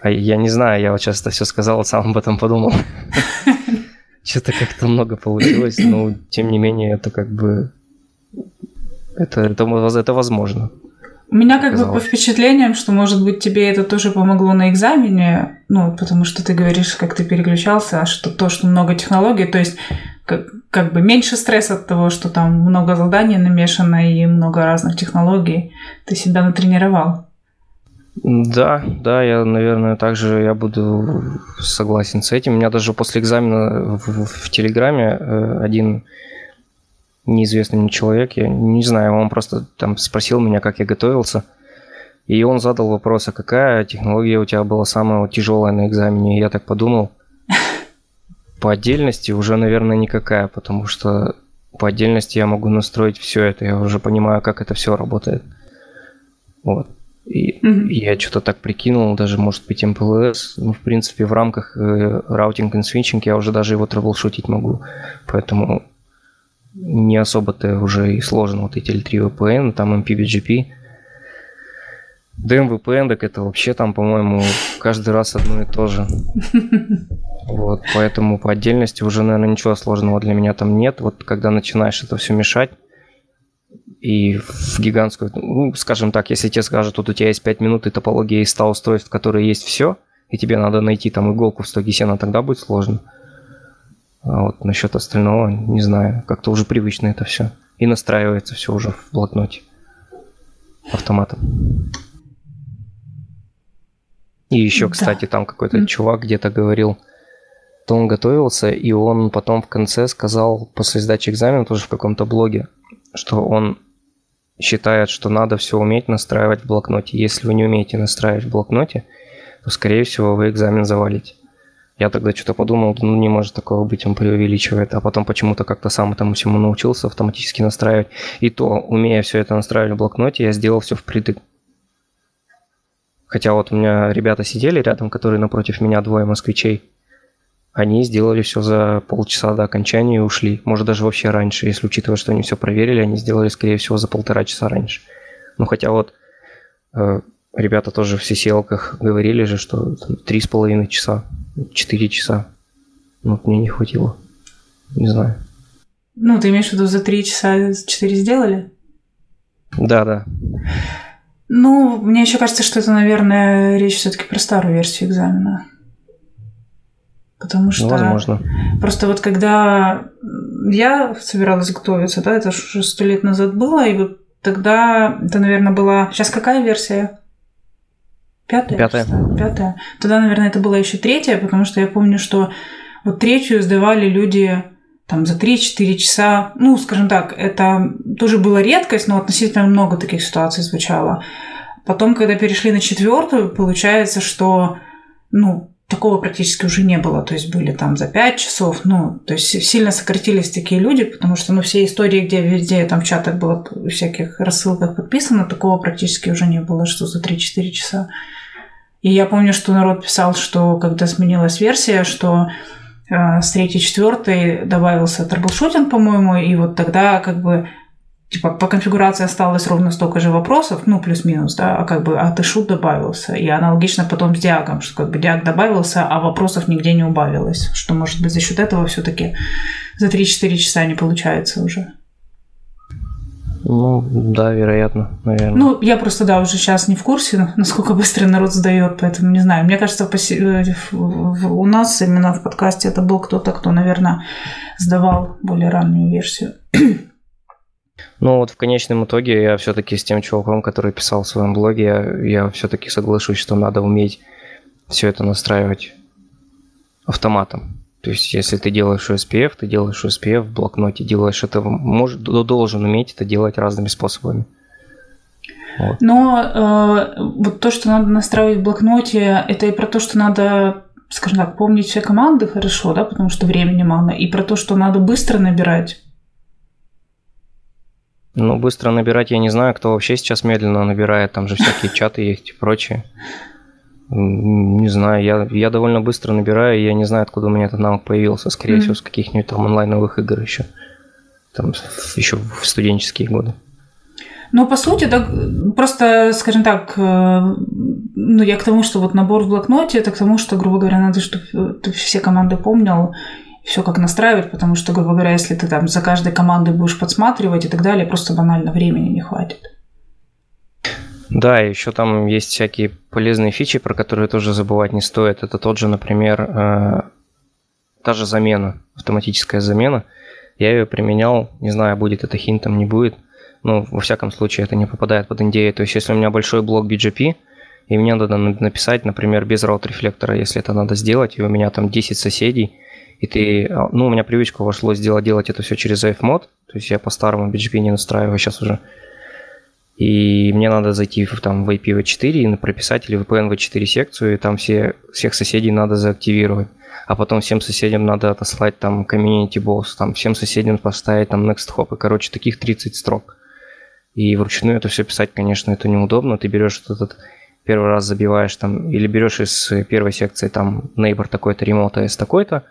А я не знаю, я вот сейчас это все сказал, сам об этом подумал. Что-то как-то много получилось, но тем не менее это как бы... Это, это, это возможно. У меня как бы по Оказалось. впечатлениям, что, может быть, тебе это тоже помогло на экзамене, ну, потому что ты говоришь, как ты переключался, а что то, что много технологий, то есть как, как бы меньше стресса от того, что там много заданий намешано и много разных технологий, ты себя натренировал. Да, да, я, наверное, также я буду согласен с этим. У меня даже после экзамена в, в- в Телеграме э, один неизвестный мне человек, я не знаю, он просто там спросил меня, как я готовился. И он задал вопрос, а какая технология у тебя была самая вот тяжелая на экзамене? И я так подумал, по отдельности уже, наверное, никакая, потому что по отдельности я могу настроить все это, я уже понимаю, как это все работает. Вот. И Мгм. я что-то так прикинул, даже, может быть, MPLS. Ну, в принципе, в рамках э, routing и switching я уже даже его troubleshoot ить могу. Поэтому не особо-то уже и сложно вот эти L3 VPN, там MPBGP. DMVPN, так это вообще там, по-моему, каждый раз одно и то же. Вот, поэтому по отдельности уже, наверное, ничего сложного для меня там нет. Вот когда начинаешь это все мешать, и в гигантскую, ну, скажем так, если тебе скажут, вот у тебя есть 5 минут и топология из 100 устройств, в которые есть все, и тебе надо найти там иголку в стоге сена, тогда будет сложно. А вот насчет остального, не знаю, как-то уже привычно это все. И настраивается все уже в блокноте автоматом. И еще, Да. кстати, там какой-то Мгм. чувак где-то говорил, то он готовился, и он потом в конце сказал, после сдачи экзамена, тоже в каком-то блоге, что он считает, что надо все уметь настраивать в блокноте. Если вы не умеете настраивать в блокноте, то, скорее всего, вы экзамен завалите. Я тогда что-то подумал, ну не может такого быть, он преувеличивает, а потом почему-то как-то сам этому всему научился автоматически настраивать. И то, умея все это настраивать в блокноте, я сделал все впритык. Хотя вот у меня ребята сидели рядом, которые напротив меня, двое москвичей. Они сделали все за полчаса до окончания и ушли. Может, даже вообще раньше, если учитывая, что они все проверили, они сделали, скорее всего, за полтора часа раньше. Ну, хотя вот э, ребята тоже в CCL-ках говорили же, что три с половиной часа, четыре часа. Ну, вот мне не хватило. Не знаю. Ну, ты имеешь в виду, за три часа четыре сделали? Да, да. Ну, мне еще кажется, что это, наверное, речь все-таки про старую версию экзамена. Потому что... Ну, возможно. Просто вот когда я собиралась готовиться, да, это же уже сто лет назад было, и вот тогда это, наверное, была... Сейчас какая версия? Пятая? Пятая. Пятая. Тогда, наверное, это была еще третья, потому что я помню, что вот третью сдавали люди там за 3-4 часа. Ну, скажем так, это тоже была редкость, но относительно много таких ситуаций звучало. Потом, когда перешли на четвертую, получается, что ну, такого практически уже не было. То есть были там за 5 часов. Ну, то есть сильно сократились такие люди, потому что ну, все истории, где везде там в чатах было всяких рассылках подписано, такого практически уже не было, что за 3-4 часа. И я помню, что народ писал, что когда сменилась версия, что э, с третьей, четвертой добавился troubleshooting, по-моему, и вот тогда как бы типа по конфигурации осталось ровно столько же вопросов, ну, плюс-минус, да, а как бы, а TSHOOT добавился. И аналогично потом с diag ом, что как бы diag добавился, а вопросов нигде не убавилось. Что, может быть, за счет этого все таки за 3-4 часа не получается уже. Ну, да, вероятно, наверное. Ну, я просто, да, уже сейчас не в курсе, насколько быстро народ сдает, поэтому не знаю. Мне кажется, э, у нас именно в подкасте это был кто-то, кто, наверное, сдавал более раннюю версию. Ну вот в конечном итоге я все-таки с тем чуваком, который писал в своем блоге, я, я все-таки соглашусь, что надо уметь все это настраивать автоматом. То есть, если ты делаешь SPF, ты делаешь SPF в блокноте, делаешь это, может, должен уметь это делать разными способами. Вот. Но э, вот то, что надо настраивать в блокноте, это и про то, что надо, скажем так, помнить все команды хорошо, да, потому что времени мало, и про то, что надо быстро набирать. Ну, быстро набирать я не знаю, кто вообще сейчас медленно набирает, там же всякие чаты есть и прочее. Не знаю, я, я довольно быстро набираю, и я не знаю, откуда у меня этот навык появился. Скорее mm-hmm. всего, с каких-нибудь там онлайновых игр еще. Там еще в студенческие годы. Ну, по сути, так, просто, скажем так, э, ну, я к тому, что вот набор в блокноте, это к тому, что, грубо говоря, надо, чтобы ты все команды помнил, все как настраивать, потому что, грубо говоря, если ты там за каждой командой будешь подсматривать и так далее, просто банально времени не хватит. Да, еще там есть всякие полезные фичи, про которые тоже забывать не стоит. Это тот же, например, э, та же замена, автоматическая замена. Я ее применял, не знаю, будет это хинтом, не будет. Но во всяком случае это не попадает под NDA. То есть если у меня большой блок BGP, и мне надо написать, например, без раут-рефлектора, если это надо сделать, и у меня там 10 соседей, и ты, а, ну, у меня привычка вошло сделать, делать это все через AFMod, то есть я по-старому BGP не настраиваю сейчас уже и мне надо зайти в, там, в IPv4 и прописать или VPN v4 секцию, и там все, всех соседей надо заактивировать. А потом всем соседям надо отослать там community boss, там всем соседям поставить там next hop, и, короче, таких 30 строк. И вручную это все писать, конечно, это неудобно. Ты берешь этот первый раз забиваешь там, или берешь из первой секции там neighbor такой-то, remote AS такой-то,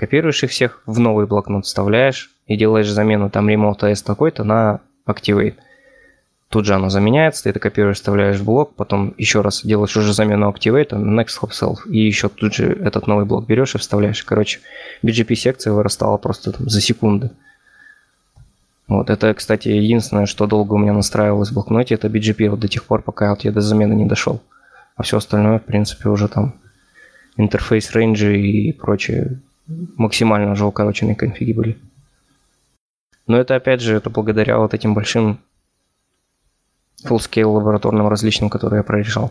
копируешь их всех в новый блокнот, вставляешь и делаешь замену там remote AS такой-то на activate. Тут же оно заменяется, ты это копируешь, вставляешь в блок, потом еще раз делаешь уже замену Activate, Next Hop Self, и еще тут же этот новый блок берешь и вставляешь. Короче, BGP-секция вырастала просто там за секунды. Вот это, кстати, единственное, что долго у меня настраивалось в блокноте, это BGP вот до тех пор, пока вот я до замены не дошел. А все остальное, в принципе, уже там интерфейс рейнджи и прочее максимально же укороченные конфиги были. Но это, опять же, это благодаря вот этим большим full-scale лабораторным различным, которые я прорешал.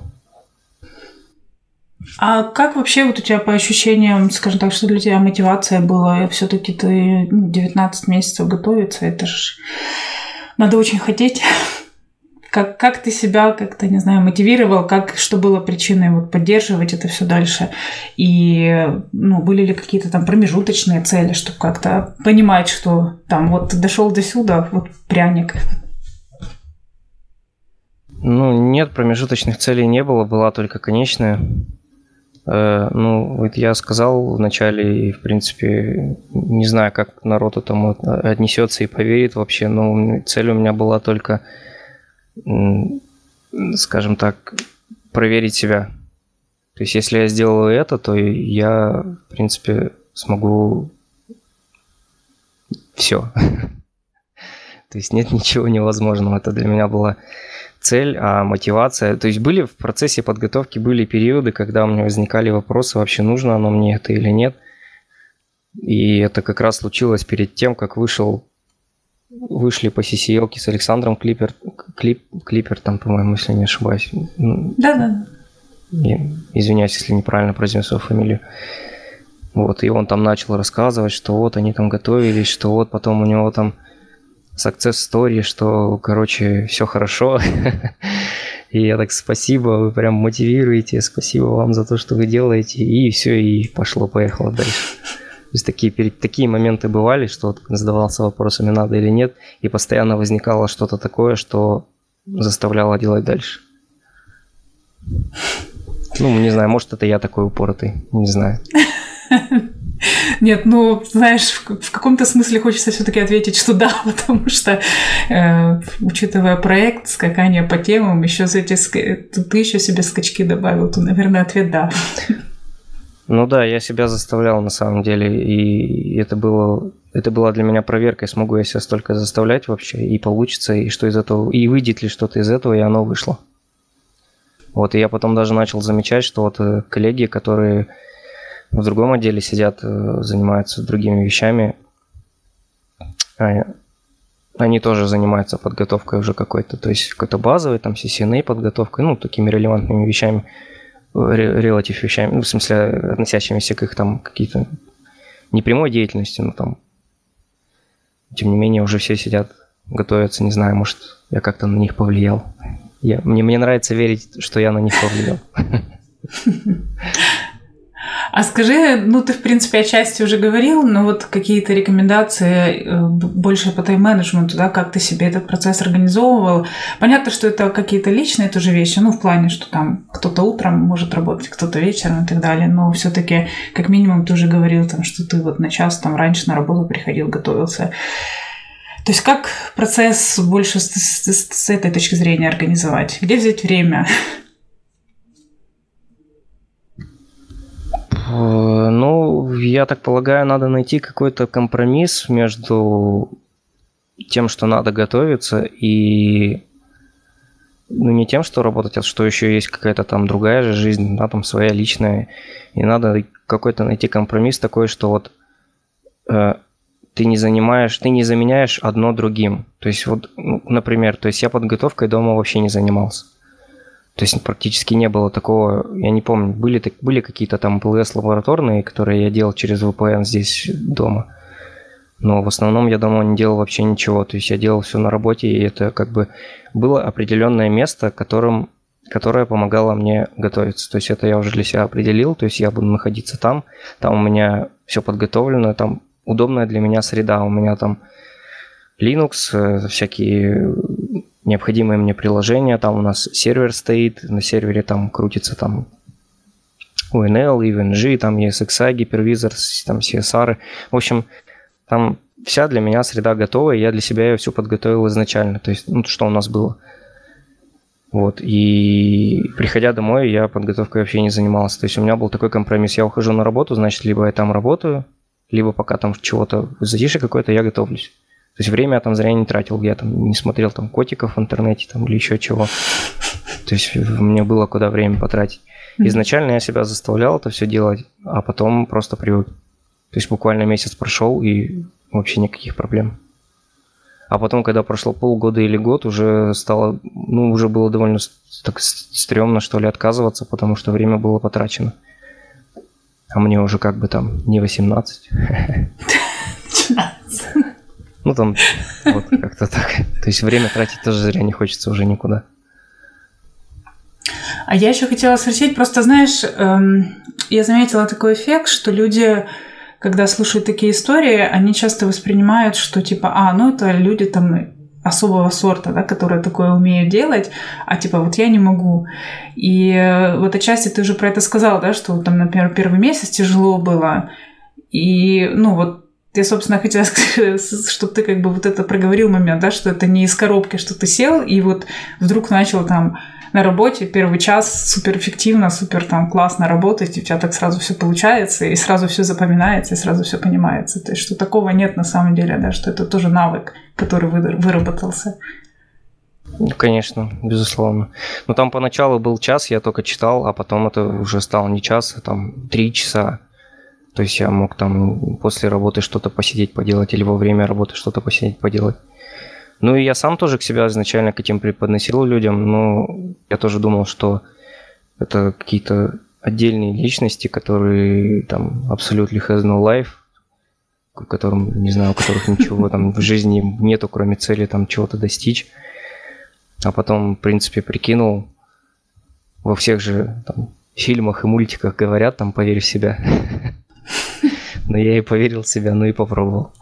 А как вообще вот у тебя по ощущениям, скажем так, что для тебя мотивация была? Все-таки ты 19 ну, месяцев готовиться, это же надо очень хотеть. Как, как ты себя как-то, не знаю, мотивировал, как, что было причиной вот поддерживать это все дальше? И ну, были ли какие-то там промежуточные цели, чтобы как-то понимать, что там вот дошел до сюда, вот пряник, ну, нет, промежуточных целей не было, была только конечная. Э, ну, вот я сказал вначале, и, в принципе, не знаю, как народ этому отнесется и поверит вообще, но цель у меня была только, скажем так, проверить себя. То есть, если я сделаю это, то я, в принципе, смогу все. То есть нет ничего невозможного. Это для меня была цель, а мотивация. То есть были в процессе подготовки были периоды, когда у меня возникали вопросы, вообще нужно оно мне это или нет. И это как раз случилось перед тем, как вышел вышли по CCL с Александром Клипер, Клип, Клипер там, по-моему, если не ошибаюсь. Да-да. Извиняюсь, если неправильно произнес свою фамилию. Вот, и он там начал рассказывать, что вот они там готовились, что вот потом у него там success story, что, короче, все хорошо. И я так, спасибо, вы прям мотивируете, спасибо вам за то, что вы делаете. И все, и пошло-поехало дальше. То есть такие, такие моменты бывали, что вот задавался вопросами, надо или нет, и постоянно возникало что-то такое, что заставляло делать дальше. Ну, не знаю, может, это я такой упоротый, не знаю. Нет, ну, знаешь, в, каком-то смысле хочется все-таки ответить, что да, потому что, э, учитывая проект, скакание по темам, еще за эти ты еще себе скачки добавил, то, наверное, ответ да. Ну да, я себя заставлял на самом деле, и это было, это была для меня проверкой, смогу я себя столько заставлять вообще, и получится, и что из этого, и выйдет ли что-то из этого, и оно вышло. Вот, и я потом даже начал замечать, что вот э, коллеги, которые в другом отделе сидят, э, занимаются другими вещами, они тоже занимаются подготовкой уже какой-то, то есть какой-то базовой, там, CCNA подготовкой, ну, такими релевантными вещами, релатив вещами, ну, в смысле, относящимися к их там какие-то не прямой деятельности, но там, тем не менее, уже все сидят, готовятся, не знаю, может, я как-то на них повлиял. Я, мне, мне нравится верить, что я на них повлиял. А скажи, ну ты, в принципе, отчасти уже говорил, но вот какие-то рекомендации э, больше по тайм-менеджменту, да, как ты себе этот процесс организовывал. Понятно, что это какие-то личные тоже вещи, ну, в плане, что там кто-то утром может работать, кто-то вечером и так далее, но все таки как минимум, ты уже говорил, там, что ты вот на час там раньше на работу приходил, готовился. То есть как процесс больше с, с, с этой точки зрения организовать? Где взять время? Ну, я так полагаю, надо найти какой-то компромисс между тем, что надо готовиться, и ну, не тем, что работать, а что еще есть какая-то там другая же жизнь, да, там своя личная. И надо какой-то найти компромисс такой, что вот э, ты не занимаешь, ты не заменяешь одно другим. То есть вот, ну, например, то есть я подготовкой дома вообще не занимался. То есть практически не было такого, я не помню, были, были какие-то там ПЛС лабораторные, которые я делал через VPN здесь дома. Но в основном я дома не делал вообще ничего. То есть я делал все на работе, и это как бы было определенное место, которым, которое помогало мне готовиться. То есть это я уже для себя определил, то есть я буду находиться там, там у меня все подготовлено, там удобная для меня среда, у меня там Linux, э, всякие необходимые мне приложения. Там у нас сервер стоит, на сервере там крутится там UNL, EVNG, там ESXi, гипервизор, там CSR. В общем, там вся для меня среда готова, и я для себя ее все подготовил изначально. То есть, ну, что у нас было. Вот, и приходя домой, я подготовкой вообще не занимался. То есть у меня был такой компромисс. Я ухожу на работу, значит, либо я там работаю, либо пока там чего-то затишье какое-то, я готовлюсь. То есть время я там зря не тратил, я там не смотрел там котиков в интернете там или еще чего. То есть мне было куда время потратить. Изначально я себя заставлял это все делать, а потом просто привык. То есть буквально месяц прошел и вообще никаких проблем. А потом, когда прошло полгода или год, уже стало, ну, уже было довольно так стрёмно, что ли, отказываться, потому что время было потрачено. А мне уже как бы там не 18. Ну, там, вот как-то так. То есть время тратить тоже зря не хочется уже никуда. А я еще хотела спросить, просто знаешь, эм, я заметила такой эффект, что люди, когда слушают такие истории, они часто воспринимают, что типа, а, ну это люди там особого сорта, да, которые такое умеют делать, а типа вот я не могу. И э, вот отчасти ты уже про это сказал, да, что там, например, первый месяц тяжело было, и, ну, вот я, собственно, хотела сказать, чтобы ты как бы вот это проговорил момент, да, что это не из коробки, что ты сел и вот вдруг начал там на работе первый час супер эффективно, супер там классно работать, и у тебя так сразу все получается, и сразу все запоминается, и сразу все понимается. То есть, что такого нет на самом деле, да, что это тоже навык, который выработался. Ну, конечно, безусловно. Но там поначалу был час, я только читал, а потом это уже стало не час, а там три часа. То есть я мог там после работы что-то посидеть, поделать, или во время работы что-то посидеть, поделать. Ну и я сам тоже к себя изначально к этим преподносил людям, но я тоже думал, что это какие-то отдельные личности, которые там абсолютно has no life, которым, не знаю, у которых ничего там в жизни нету, кроме цели там чего-то достичь. А потом, в принципе, прикинул, во всех же там, фильмах и мультиках говорят, там, поверь в себя. Но я и поверил в себя, ну и попробовал.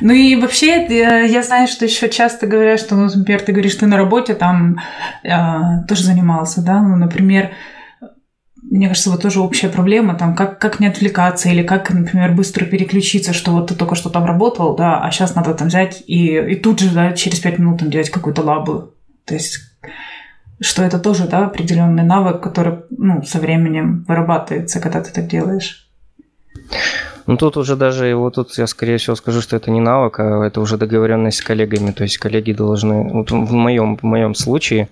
Ну и вообще, э, я знаю, что еще часто говорят, что, например, ты говоришь, ты на работе там э, тоже занимался, да, ну, например, мне кажется, вот тоже общая проблема, там, как, как не отвлекаться или как, например, быстро переключиться, что вот ты только что там работал, да, а сейчас надо там взять и, и тут же, да, через пять минут там делать какую-то лабу. То есть, что это тоже, да, определенный навык, который, ну, со временем вырабатывается, когда ты так делаешь. Ну, тут уже даже, вот тут я, скорее всего, скажу, что это не навык, а это уже договоренность с коллегами. То есть коллеги должны, вот в моем, в моем случае,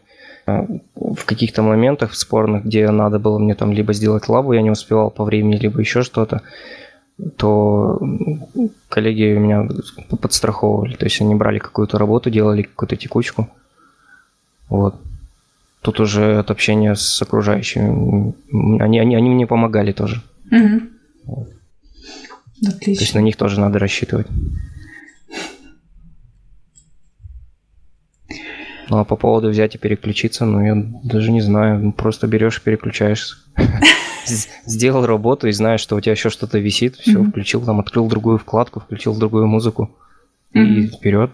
Э, в каких-то моментах спорных, где надо было мне там либо сделать лабу, я не успевал по времени, либо еще что-то, то коллеги меня подстраховывали. То есть они брали какую-то работу, делали какую-то текучку. Вот. Тут уже от общения с окружающими. Они, они, они мне помогали тоже. Угу. Вот. Отлично. То есть на них тоже надо рассчитывать. Ну а по поводу взять и переключиться, ну я даже не знаю, ну, просто берешь и переключаешься. Сделал работу и знаешь, что у тебя еще что-то висит, все, включил там, открыл другую вкладку, включил другую музыку и вперед.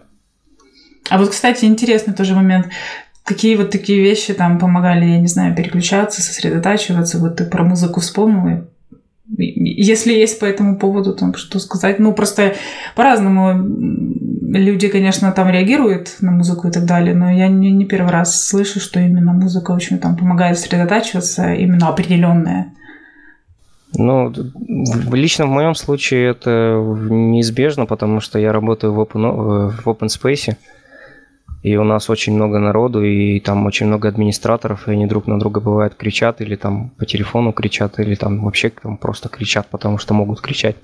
А вот, кстати, интересный тоже момент. Какие вот такие вещи там помогали, я не знаю, переключаться, сосредотачиваться? Вот ты про музыку вспомнил, если есть по этому поводу там что сказать. Ну, просто по-разному люди, конечно, там реагируют на музыку и так далее, но я не, не первый раз слышу, что именно музыка очень там помогает сосредотачиваться, именно определенная. Ну, лично в моем случае это неизбежно, потому что я работаю в open, в open space, и у нас очень много народу, и там очень много администраторов, и они друг на друга бывают кричат, или там по телефону кричат, или там вообще там просто кричат, потому что могут кричать.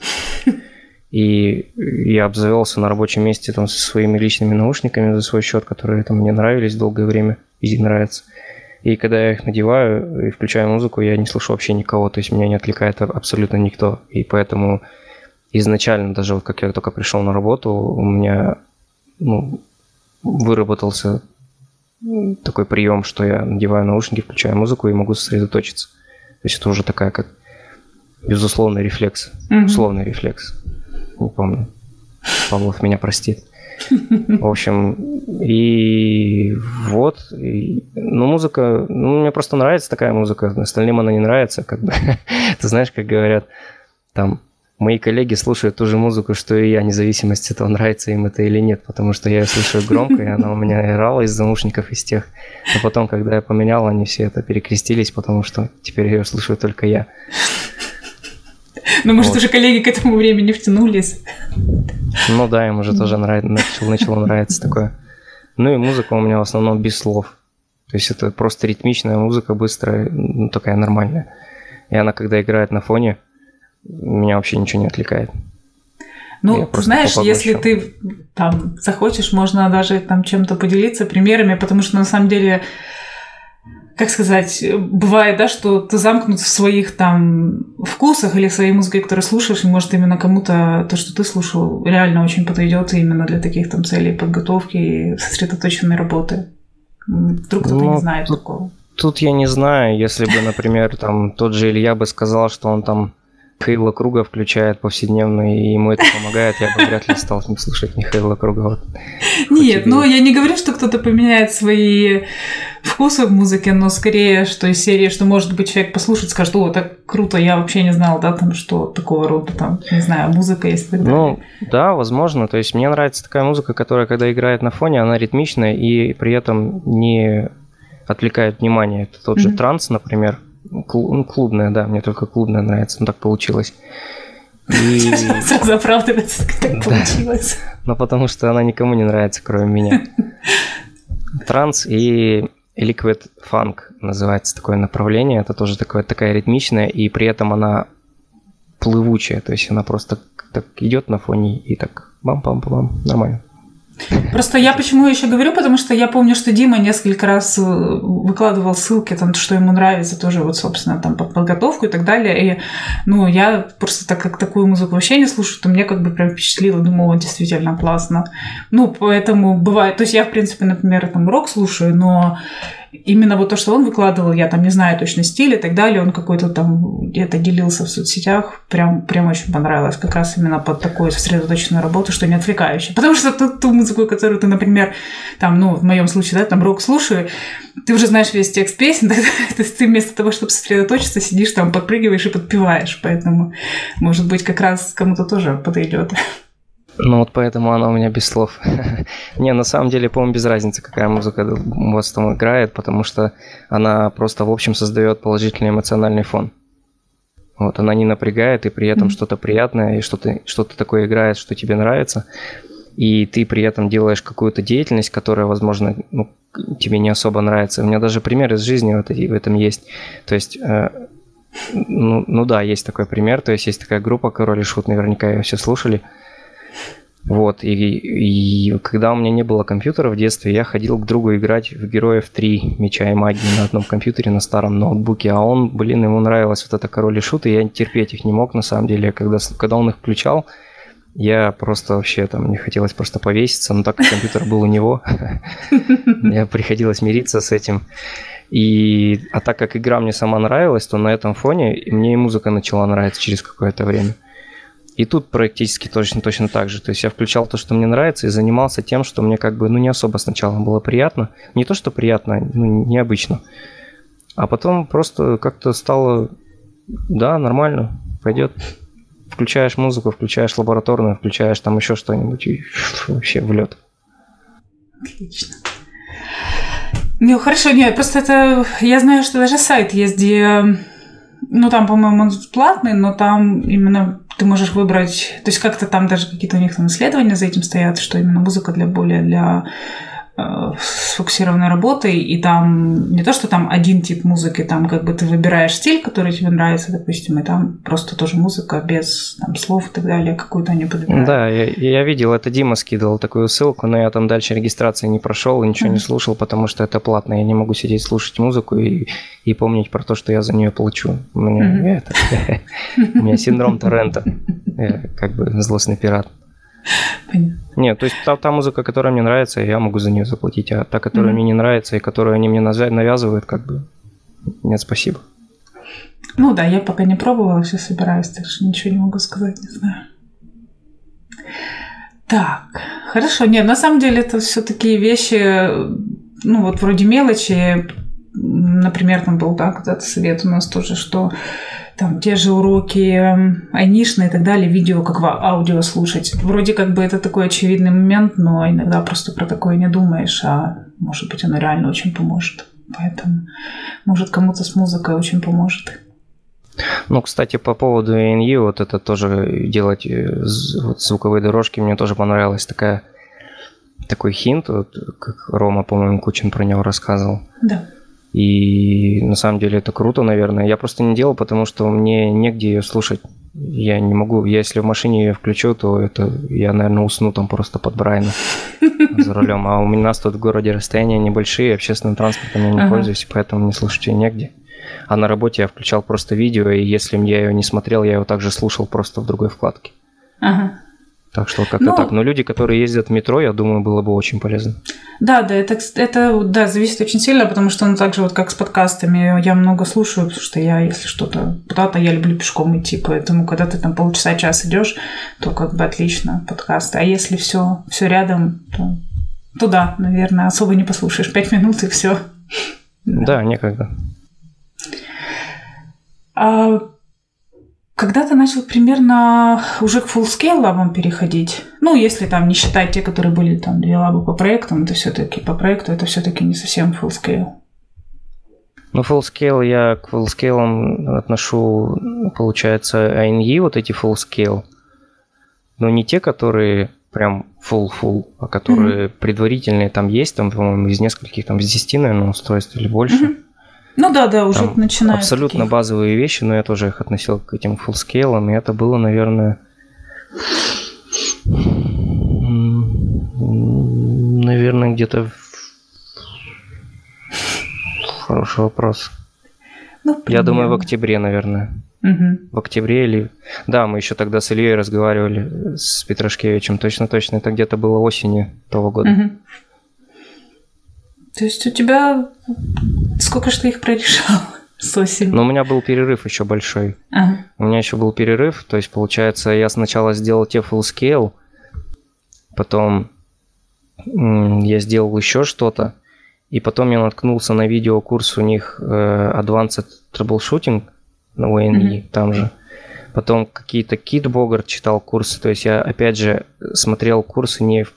И я обзавелся на рабочем месте там со своими личными наушниками за свой счет, которые там мне нравились долгое время и нравятся. И когда я их надеваю и включаю музыку, я не слышу вообще никого, то есть меня не отвлекает абсолютно никто. И поэтому изначально, даже вот как я только пришел на работу, у меня ну, выработался такой прием, что я надеваю наушники, включаю музыку и могу сосредоточиться. То есть это уже такая как безусловный рефлекс, mm-hmm. условный рефлекс не помню. Павлов меня простит. В общем, и вот. И, ну, музыка, ну, мне просто нравится такая музыка, остальным она не нравится, как бы. Ты знаешь, как говорят, там, мои коллеги слушают ту же музыку, что и я, независимости от того, нравится им это или нет, потому что я ее слушаю громко, и она у меня играла из наушников из тех. Но потом, когда я поменял, они все это перекрестились, потому что теперь ее слушаю только я. Ну, может, вот. уже коллеги к этому времени втянулись. Ну да, им уже тоже нравится, начало, начало нравиться такое. Ну и музыка у меня в основном без слов. То есть это просто ритмичная музыка, быстрая, ну, такая нормальная. И она, когда играет на фоне, меня вообще ничего не отвлекает. Ну, знаешь, если ты там захочешь, можно даже там чем-то поделиться примерами, потому что на самом деле как сказать, бывает, да, что ты замкнут в своих там вкусах или своей музыке, которую слушаешь, и может именно кому-то то, что ты слушал, реально очень подойдет именно для таких там целей подготовки и сосредоточенной работы. Вдруг кто-то ну, не знает тут, такого. Тут я не знаю, если бы, например, там тот же Илья бы сказал, что он там Михаила Круга включает повседневно, и ему это помогает, я бы вряд ли стал слушать Михаила Круга. Вот. Нет, ну я не говорю, что кто-то поменяет свои вкусы в музыке, но скорее, что из серии, что может быть человек послушает, скажет, о, так круто, я вообще не знал, да, там, что такого рода, там, не знаю, музыка есть и Ну, да, возможно, то есть мне нравится такая музыка, которая, когда играет на фоне, она ритмичная и при этом не отвлекает внимание. Это тот же mm-hmm. транс, например, ну, клубная, да, мне только клубная нравится, ну так получилось. И... Сразу оправдывается, как так получилось. Ну, потому что она никому не нравится, кроме меня. Транс и Liquid Funk называется такое направление. Это тоже такое, такая ритмичная, и при этом она плывучая. То есть она просто так идет на фоне и так бам-бам-бам, нормально. Просто я почему еще говорю, потому что я помню, что Дима несколько раз э, выкладывал ссылки, там, что ему нравится, тоже вот, собственно, там, под подготовку и так далее. И, ну, я просто так как такую музыку вообще не слушаю, то мне как бы прям впечатлило, думаю, действительно классно. Ну, поэтому бывает, то есть я, в принципе, например, там, рок слушаю, но именно вот то, что он выкладывал, я там не знаю точно стиль и так далее, он какой-то там где-то делился в соцсетях, прям, прям очень понравилось, как раз именно под такую сосредоточенную работу, что не отвлекающая. Потому что ту, ту музыку, которую ты, например, там, ну, в моем случае, да, там рок слушаю, ты уже знаешь весь текст песен, то есть ты вместо того, чтобы сосредоточиться, сидишь там, подпрыгиваешь и подпеваешь, поэтому, может быть, как раз кому-то тоже подойдет. Ну вот поэтому она у меня без слов. Не, на самом деле, по-моему, без разницы, какая музыка у вас там играет, потому что она просто в общем создает положительный эмоциональный фон. Вот, она не напрягает, и при этом mm-hmm. что-то приятное, и что-то, что-то такое играет, что тебе нравится. И ты при этом делаешь какую-то деятельность, которая, возможно, ну, тебе не особо нравится. У меня даже пример из жизни вот в этом есть. То есть, э, ну, ну да, есть такой пример. То есть, есть такая группа Король и Шут, наверняка ее все слушали. Вот, и, и когда у меня не было компьютера в детстве, я ходил к другу играть в Героев 3 Меча и Магии на одном компьютере, на старом ноутбуке, а он, блин, ему нравилось вот это Король и Шут, и я терпеть их не мог, на самом деле, когда, когда он их включал, я просто вообще там, мне хотелось просто повеситься, но так как компьютер был у него, мне приходилось мириться с этим. И, а так как игра мне сама нравилась, то на этом фоне мне и музыка начала нравиться через какое-то время. И тут практически точно, точно так же. То есть я включал то, что мне нравится, и занимался тем, что мне как бы, ну, не особо сначала было приятно. Не то, что приятно, ну, необычно. А потом просто как-то стало, да, нормально, пойдет. Включаешь музыку, включаешь лабораторную, включаешь там еще что-нибудь, и вообще в лед. Отлично. Ну, хорошо, нет, просто это... Я знаю, что даже сайт есть, где... Ну, там, по-моему, он платный, но там именно ты можешь выбрать, то есть как-то там даже какие-то у них там исследования за этим стоят, что именно музыка для более для сфокусированной работой, и там не то, что там один тип музыки, там как бы ты выбираешь стиль, который тебе нравится, допустим, и там просто тоже музыка без там, слов и так далее, какую-то они подбирают. Да, я, я видел, это Дима скидывал такую ссылку, но я там дальше регистрации не прошел, ничего mm-hmm. не слушал, потому что это платно, я не могу сидеть слушать музыку и, и помнить про то, что я за нее получу. У меня, mm-hmm. у меня синдром Торрента, как бы злостный пират. Понятно. Нет, то есть та, та музыка, которая мне нравится, я могу за нее заплатить, а та, которая mm-hmm. мне не нравится и которую они мне навязывают, как бы нет, спасибо. Ну да, я пока не пробовала, все собираюсь, так что ничего не могу сказать, не знаю. Так, хорошо. Нет, на самом деле это все такие вещи, ну вот вроде мелочи. Например, там был, да, когда-то совет у нас тоже, что там те же уроки эм, айнишные и так далее, видео как аудио слушать. Вроде как бы это такой очевидный момент, но иногда просто про такое не думаешь, а может быть оно реально очень поможет. Поэтому, может, кому-то с музыкой очень поможет. Ну, кстати, по поводу ANU, вот это тоже делать э, вот звуковые дорожки, мне тоже понравилась такая такой хинт, вот, как Рома, по-моему, Кучин про него рассказывал. Да. И на самом деле это круто, наверное. Я просто не делал, потому что мне негде ее слушать. Я не могу. Я если в машине ее включу, то это я, наверное, усну там просто под Брайна за рулем. А у нас тут в городе расстояния небольшие, общественным транспортом я не ага. пользуюсь, поэтому мне слушать ее негде. А на работе я включал просто видео, и если я ее не смотрел, я его также слушал просто в другой вкладке. Ага. Так что как-то ну, так. Но люди, которые ездят в метро, я думаю, было бы очень полезно. Да, да, это, это да, зависит очень сильно, потому что, ну, так же вот как с подкастами, я много слушаю, потому что я, если что-то куда-то, я люблю пешком идти, поэтому, когда ты там полчаса, час идешь, то как бы отлично подкасты. А если все, все рядом, то туда, наверное, особо не послушаешь. Пять минут и все. Да, некогда. А когда ты начал примерно уже к full-scale лабам переходить? Ну, если там не считать те, которые были там две лабы по проектам, это все-таки по проекту, это все-таки не совсем full-scale. Ну, full-scale я к full-scale отношу, получается, ANE, вот эти full-scale. Но не те, которые прям full-full, а которые mm-hmm. предварительные там есть, там, по-моему, из нескольких, там, из 10, наверное, устройств или больше. Mm-hmm. Ну да, да, уже Там начинают. Абсолютно такие. базовые вещи, но я тоже их относил к этим фуллскейлам, и это было, наверное, Наверное, где-то... Хороший вопрос. Ну, Я думаю, в октябре, наверное. Угу. В октябре или... Да, мы еще тогда с Ильей разговаривали с Петрошкевичем. Точно-точно, это где-то было осенью того года. Угу. То есть у тебя... Сколько же ты их прорешал с осени? Ну, у меня был перерыв еще большой. Ага. У меня еще был перерыв, то есть, получается, я сначала сделал те full scale, потом я сделал еще что-то, и потом я наткнулся на видеокурс у них э, Advanced Troubleshooting на ONE, mm-hmm. там же. Потом какие-то Кит Богарт читал курсы, то есть я опять же смотрел курсы не в,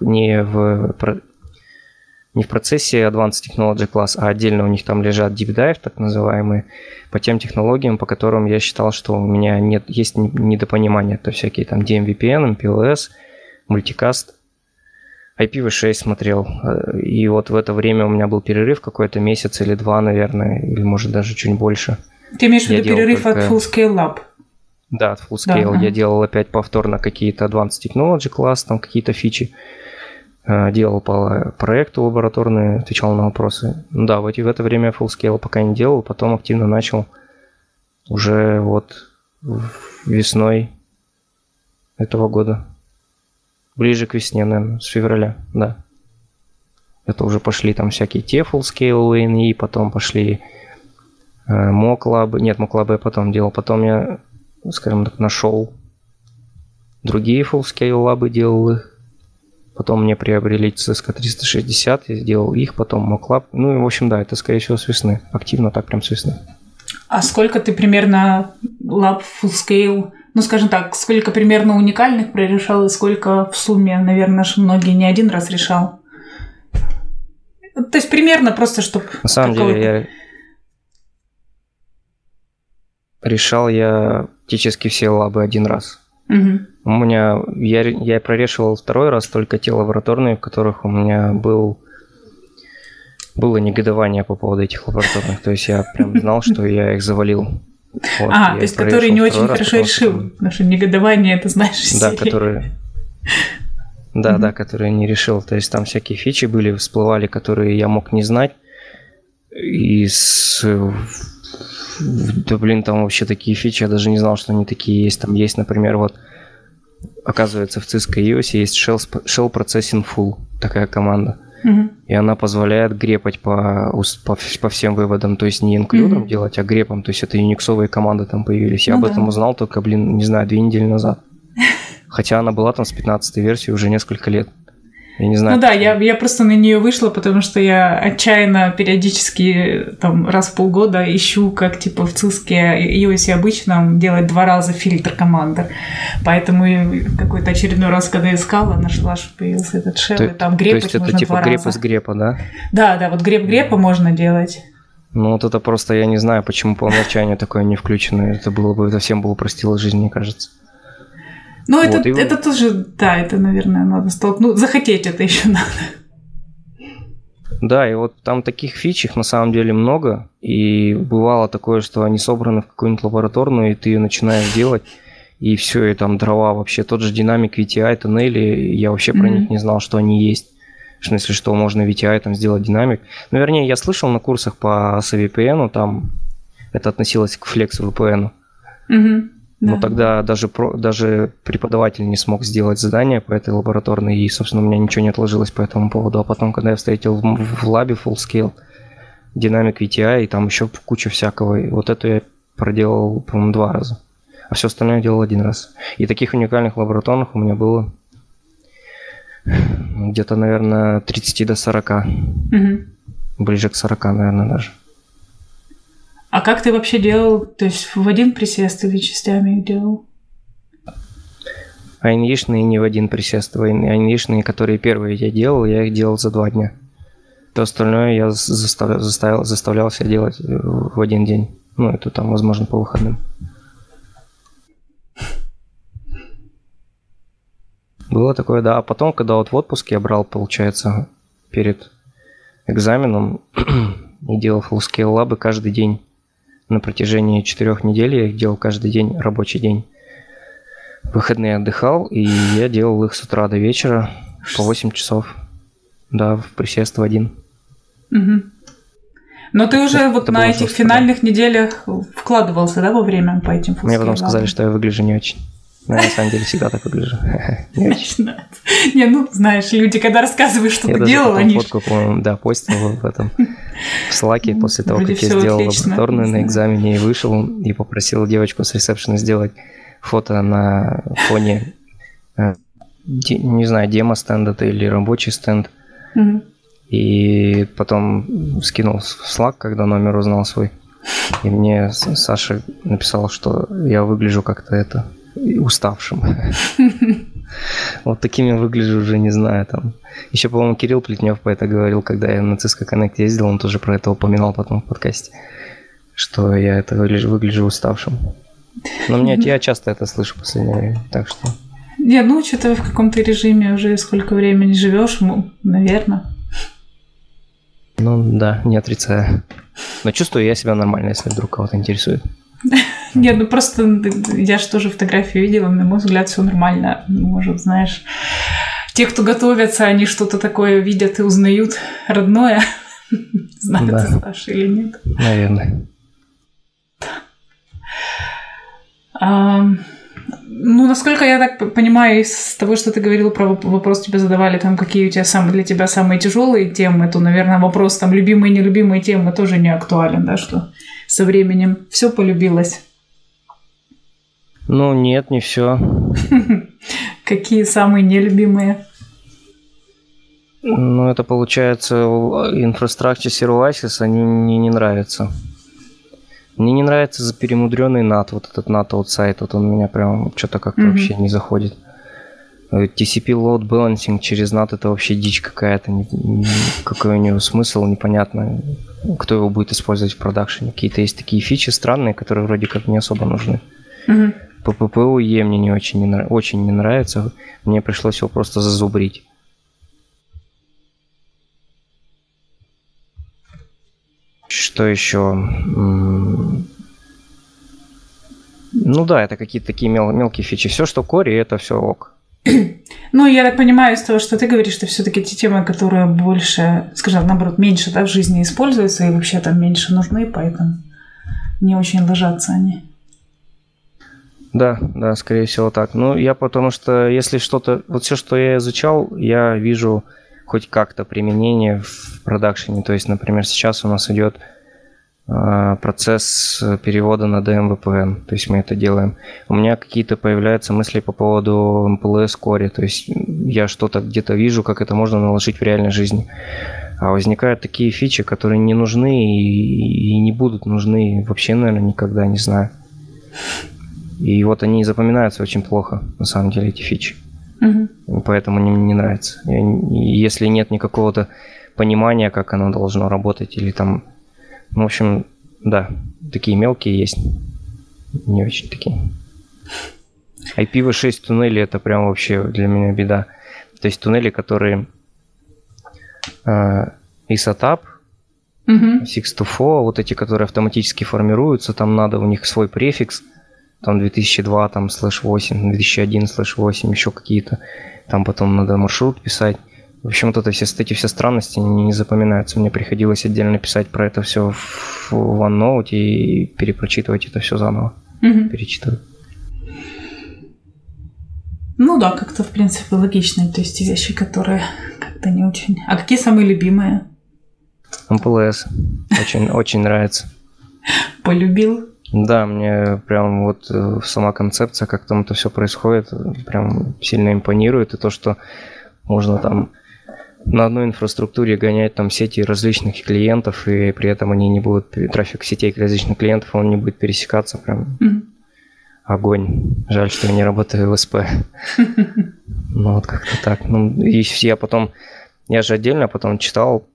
не в не в процессе Advanced Technology Class, а отдельно у них там лежат Deep Dive, так называемые, по тем технологиям, по которым я считал, что у меня нет, есть недопонимание. Это всякие там DMVPN, MPLS, мультикаст. IPv6 смотрел. И вот в это время у меня был перерыв какой-то месяц или два, наверное, или может даже чуть больше. Ты имеешь в виду перерыв только... от Full Scale Lab? Да, от Full Scale. Да, я делал опять повторно какие-то Advanced Technology класс, там какие-то фичи. Э, делал по проекту лабораторные, отвечал на вопросы. Ну да, в, эти, в это время Full Scale пока не делал, потом активно начал уже вот весной этого года. Ближе к весне, наверное, с февраля, да. Это уже пошли там всякие те full scale LNE, потом пошли э, моклабы. Нет, моклабы я потом делал. Потом я, скажем так, нашел другие full scale лабы, делал их. Потом мне приобрели CSK 360, я сделал их, потом моклаб. Ну и, в общем, да, это, скорее всего, с весны. Активно так прям с весны. А сколько ты примерно лаб full scale ну, скажем так, сколько примерно уникальных прорешал и сколько в сумме, наверное, многие не один раз решал. То есть примерно просто, чтобы... На самом деле я решал я практически все лабы один раз. Угу. У меня я, я прорешивал второй раз только те лабораторные, в которых у меня был было негодование по поводу этих лабораторных. То есть я прям знал, что я их завалил. Вот, а, то есть который не очень хорошо решил. Наше негодование, это знаешь, Да, которые... Да, да, которые не решил. То есть там всякие фичи были, всплывали, которые я мог не знать. И с... Да, блин, там вообще такие фичи, я даже не знал, что они такие есть. Там есть, например, вот, оказывается, в Cisco EOS есть Shell, Shell Processing Full, такая команда. И она позволяет грепать по, по, по всем выводам, то есть не инклюдом угу. делать, а грепом. То есть это юниксовые команды там появились. Я ну, об этом узнал только, блин, не знаю, две недели назад. Хотя она была там с 15 версии уже несколько лет. Я не знаю. Ну да, я, я просто на нее вышла, потому что я отчаянно периодически там раз в полгода ищу, как типа в Циске iOS обычном делать два раза фильтр команды. Поэтому какой-то очередной раз, когда я искала, нашла, что появился этот шел, и там грепать То есть это типа греп из грепа, да? Да, да, вот греп грепа можно делать. Ну вот это просто я не знаю, почему по умолчанию такое не включено. Это было бы совсем бы упростило жизнь, мне кажется. Ну, вот, это, и... это тоже, да, это, наверное, надо столкнуть. Захотеть это еще надо. Да, и вот там таких фич их на самом деле много, и бывало такое, что они собраны в какую-нибудь лабораторную, и ты ее начинаешь делать, и все, и там дрова вообще, тот же динамик VTI, тоннели, я вообще mm-hmm. про них не знал, что они есть. В смысле, что можно VTI там сделать динамик. Ну, вернее, я слышал на курсах по SVPN, там это относилось к Flex VPN. Mm-hmm. Но тогда даже, даже преподаватель не смог сделать задание по этой лабораторной, и, собственно, у меня ничего не отложилось по этому поводу. А потом, когда я встретил в, в лабе Full Scale Dynamic VTI, и там еще куча всякого, и вот это я проделал, по-моему, два раза. А все остальное делал один раз. И таких уникальных лабораторных у меня было где-то, наверное, 30 до 40. Угу. Ближе к 40, наверное, даже. А как ты вообще делал? То есть в один присест или частями делал? Айнишные не в один присест. Айнишные, которые первые я делал, я их делал за два дня. То остальное я заставлял, заставлял, заставлял себя делать в один день. Ну, это там, возможно, по выходным. Было такое, да. А потом, когда вот в отпуске я брал, получается, перед экзаменом и делал full scale лабы каждый день на протяжении четырех недель я их делал каждый день, рабочий день. выходные отдыхал, и я делал их с утра до вечера по 8 часов. да, в присест в один. Угу. Но ты уже это, вот это на этих жестко, финальных да. неделях вкладывался, да, во время по этим Мне потом сказали, что я выгляжу не очень. Но я на самом деле всегда так выгляжу. Не, ну, знаешь, люди, когда рассказывают, что ты делал, они... фотку, по-моему, да, постил в этом, в Слаке после того, как я сделал лабораторную на экзамене и вышел, и попросил девочку с ресепшена сделать фото на фоне, э, не знаю, демо-стенда или рабочий стенд. И потом скинул в Slack, когда номер узнал свой. И мне Саша написал, что я выгляжу как-то это уставшим. Вот такими выгляжу уже, не знаю, там. Еще, по-моему, Кирилл Плетнев по это говорил, когда я на Cisco Connect ездил, он тоже про это упоминал потом в подкасте, что я это выгляжу, выгляжу уставшим. Но мне, я часто это слышу в последнее время, так что... Не, ну, что-то в каком-то режиме уже сколько времени живешь, наверное. Ну, да, не отрицаю. Но чувствую я себя нормально, если вдруг кого-то интересует. Нет, ну просто я же тоже фотографию видела, на мой взгляд, все нормально. Может, знаешь, те, кто готовятся, они что-то такое видят и узнают родное. Знают, да. Саша или нет. Наверное. Ну, насколько я так понимаю, из того, что ты говорил про вопрос, тебе задавали, там, какие у тебя самые, для тебя самые тяжелые темы, то, наверное, вопрос, там, любимые и нелюбимые темы тоже не актуален, да, что со временем все полюбилось? Ну, нет, не все. Какие самые нелюбимые? Ну, это получается, Infrastructure Services, они мне не нравятся. Мне не нравится за перемудренный NAT, вот этот NAT outside, вот он меня прям что-то как-то mm-hmm. вообще не заходит. TCP load balancing через NAT это вообще дичь какая-то, какой у него смысл, непонятно, кто его будет использовать в продакшене. Какие-то есть такие фичи странные, которые вроде как не особо нужны. Mm-hmm. Мне не очень не, очень не нравится, мне пришлось его просто зазубрить. Что еще? Ну да, это какие-то такие мел- мелкие фичи. Все, что кори, это все ок. Ну, я так понимаю из того, что ты говоришь, что все-таки те темы, которые больше, скажем, наоборот, меньше да, в жизни используются и вообще там меньше нужны, поэтому не очень ложатся они. Да, да, скорее всего так. Ну, я потому что если что-то, вот все, что я изучал, я вижу хоть как-то применение в продакшене. То есть, например, сейчас у нас идет процесс перевода на DMVPN, то есть мы это делаем. У меня какие-то появляются мысли по поводу MPLS Core, то есть я что-то где-то вижу, как это можно наложить в реальной жизни. А возникают такие фичи, которые не нужны и, и не будут нужны вообще, наверное, никогда, не знаю. И вот они запоминаются очень плохо, на самом деле, эти фичи. Угу. Поэтому мне не нравится. Если нет никакого-то понимания, как оно должно работать, или там в общем, да, такие мелкие есть. Не очень такие. IPv6 туннели это прям вообще для меня беда. То есть туннели, которые э, ISATAP, uh-huh. 624, вот эти, которые автоматически формируются, там надо у них свой префикс, там 2002, там слэш 8, 2001 слэш 8, еще какие-то. Там потом надо маршрут писать. В общем, вот это все, эти все странности не, не запоминаются. Мне приходилось отдельно писать про это все в OneNote и перепрочитывать это все заново. Угу. Перечитывать. Ну да, как-то в принципе логичные, то есть вещи, которые как-то не очень. А какие самые любимые? МПЛС. Очень, очень нравится. Полюбил? Да, мне прям вот э, сама концепция, как там это все происходит, прям сильно импонирует. И то, что можно там на одной инфраструктуре гонять там сети различных клиентов, и при этом они не будут, трафик сетей различных клиентов, он не будет пересекаться прям. Mm-hmm. Огонь. Жаль, что я не работаю в СП. Ну вот как-то так. Ну, и я потом, я же отдельно потом читал,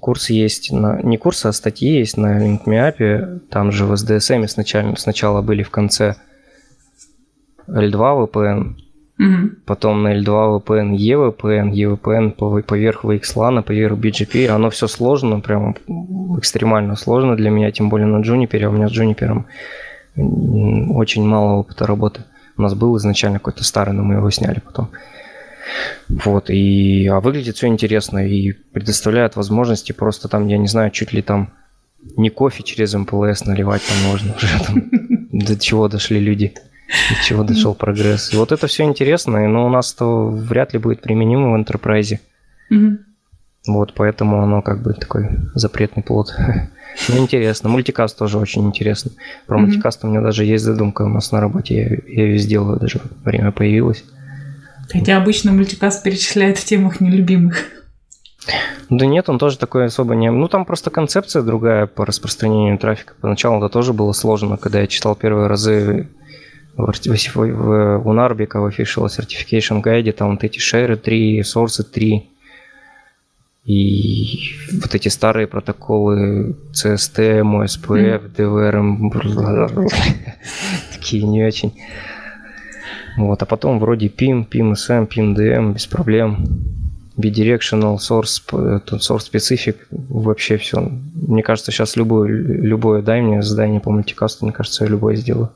курсы есть, на, не курсы, а статьи есть на LinkMeApp, там же в SDSM сначала, сначала были в конце L2 VPN, Угу. Потом на L2 VPN, EVPN, EVPN поверх VXLAN, поверх BGP. Оно все сложно, прям экстремально сложно для меня, тем более на Juniper. А у меня с Juniper очень мало опыта работы. У нас был изначально какой-то старый, но мы его сняли потом. Вот, и, а выглядит все интересно и предоставляет возможности просто там, я не знаю, чуть ли там не кофе через МПЛС наливать там можно уже там, до чего дошли люди, до чего дошел прогресс. И вот это все интересно, но у нас то вряд ли будет применимо в enterprise. Вот, поэтому оно как бы такой запретный плод. Ну, интересно. Мультикаст тоже очень интересно. Про mm-hmm. мультикаст у меня даже есть задумка у нас на работе. Я, я ее сделаю, даже время появилось. Хотя обычно мультикаст перечисляет в темах нелюбимых. Да нет, он тоже такой особо не... Ну, там просто концепция другая по распространению трафика. Поначалу это тоже было сложно, когда я читал первые разы в, в, в, у Нарбика в Official Certification Guide, там вот эти шеры 3, сорсы 3, и вот эти старые протоколы CST, MOSPF, DVRM, такие не очень. Вот, а потом вроде PIM, PIM-SM, PIM-DM, без проблем. Bidirectional, source, source specific, вообще все. Мне кажется, сейчас любое, любое дай мне задание по мультикасту, мне кажется, я любое сделаю.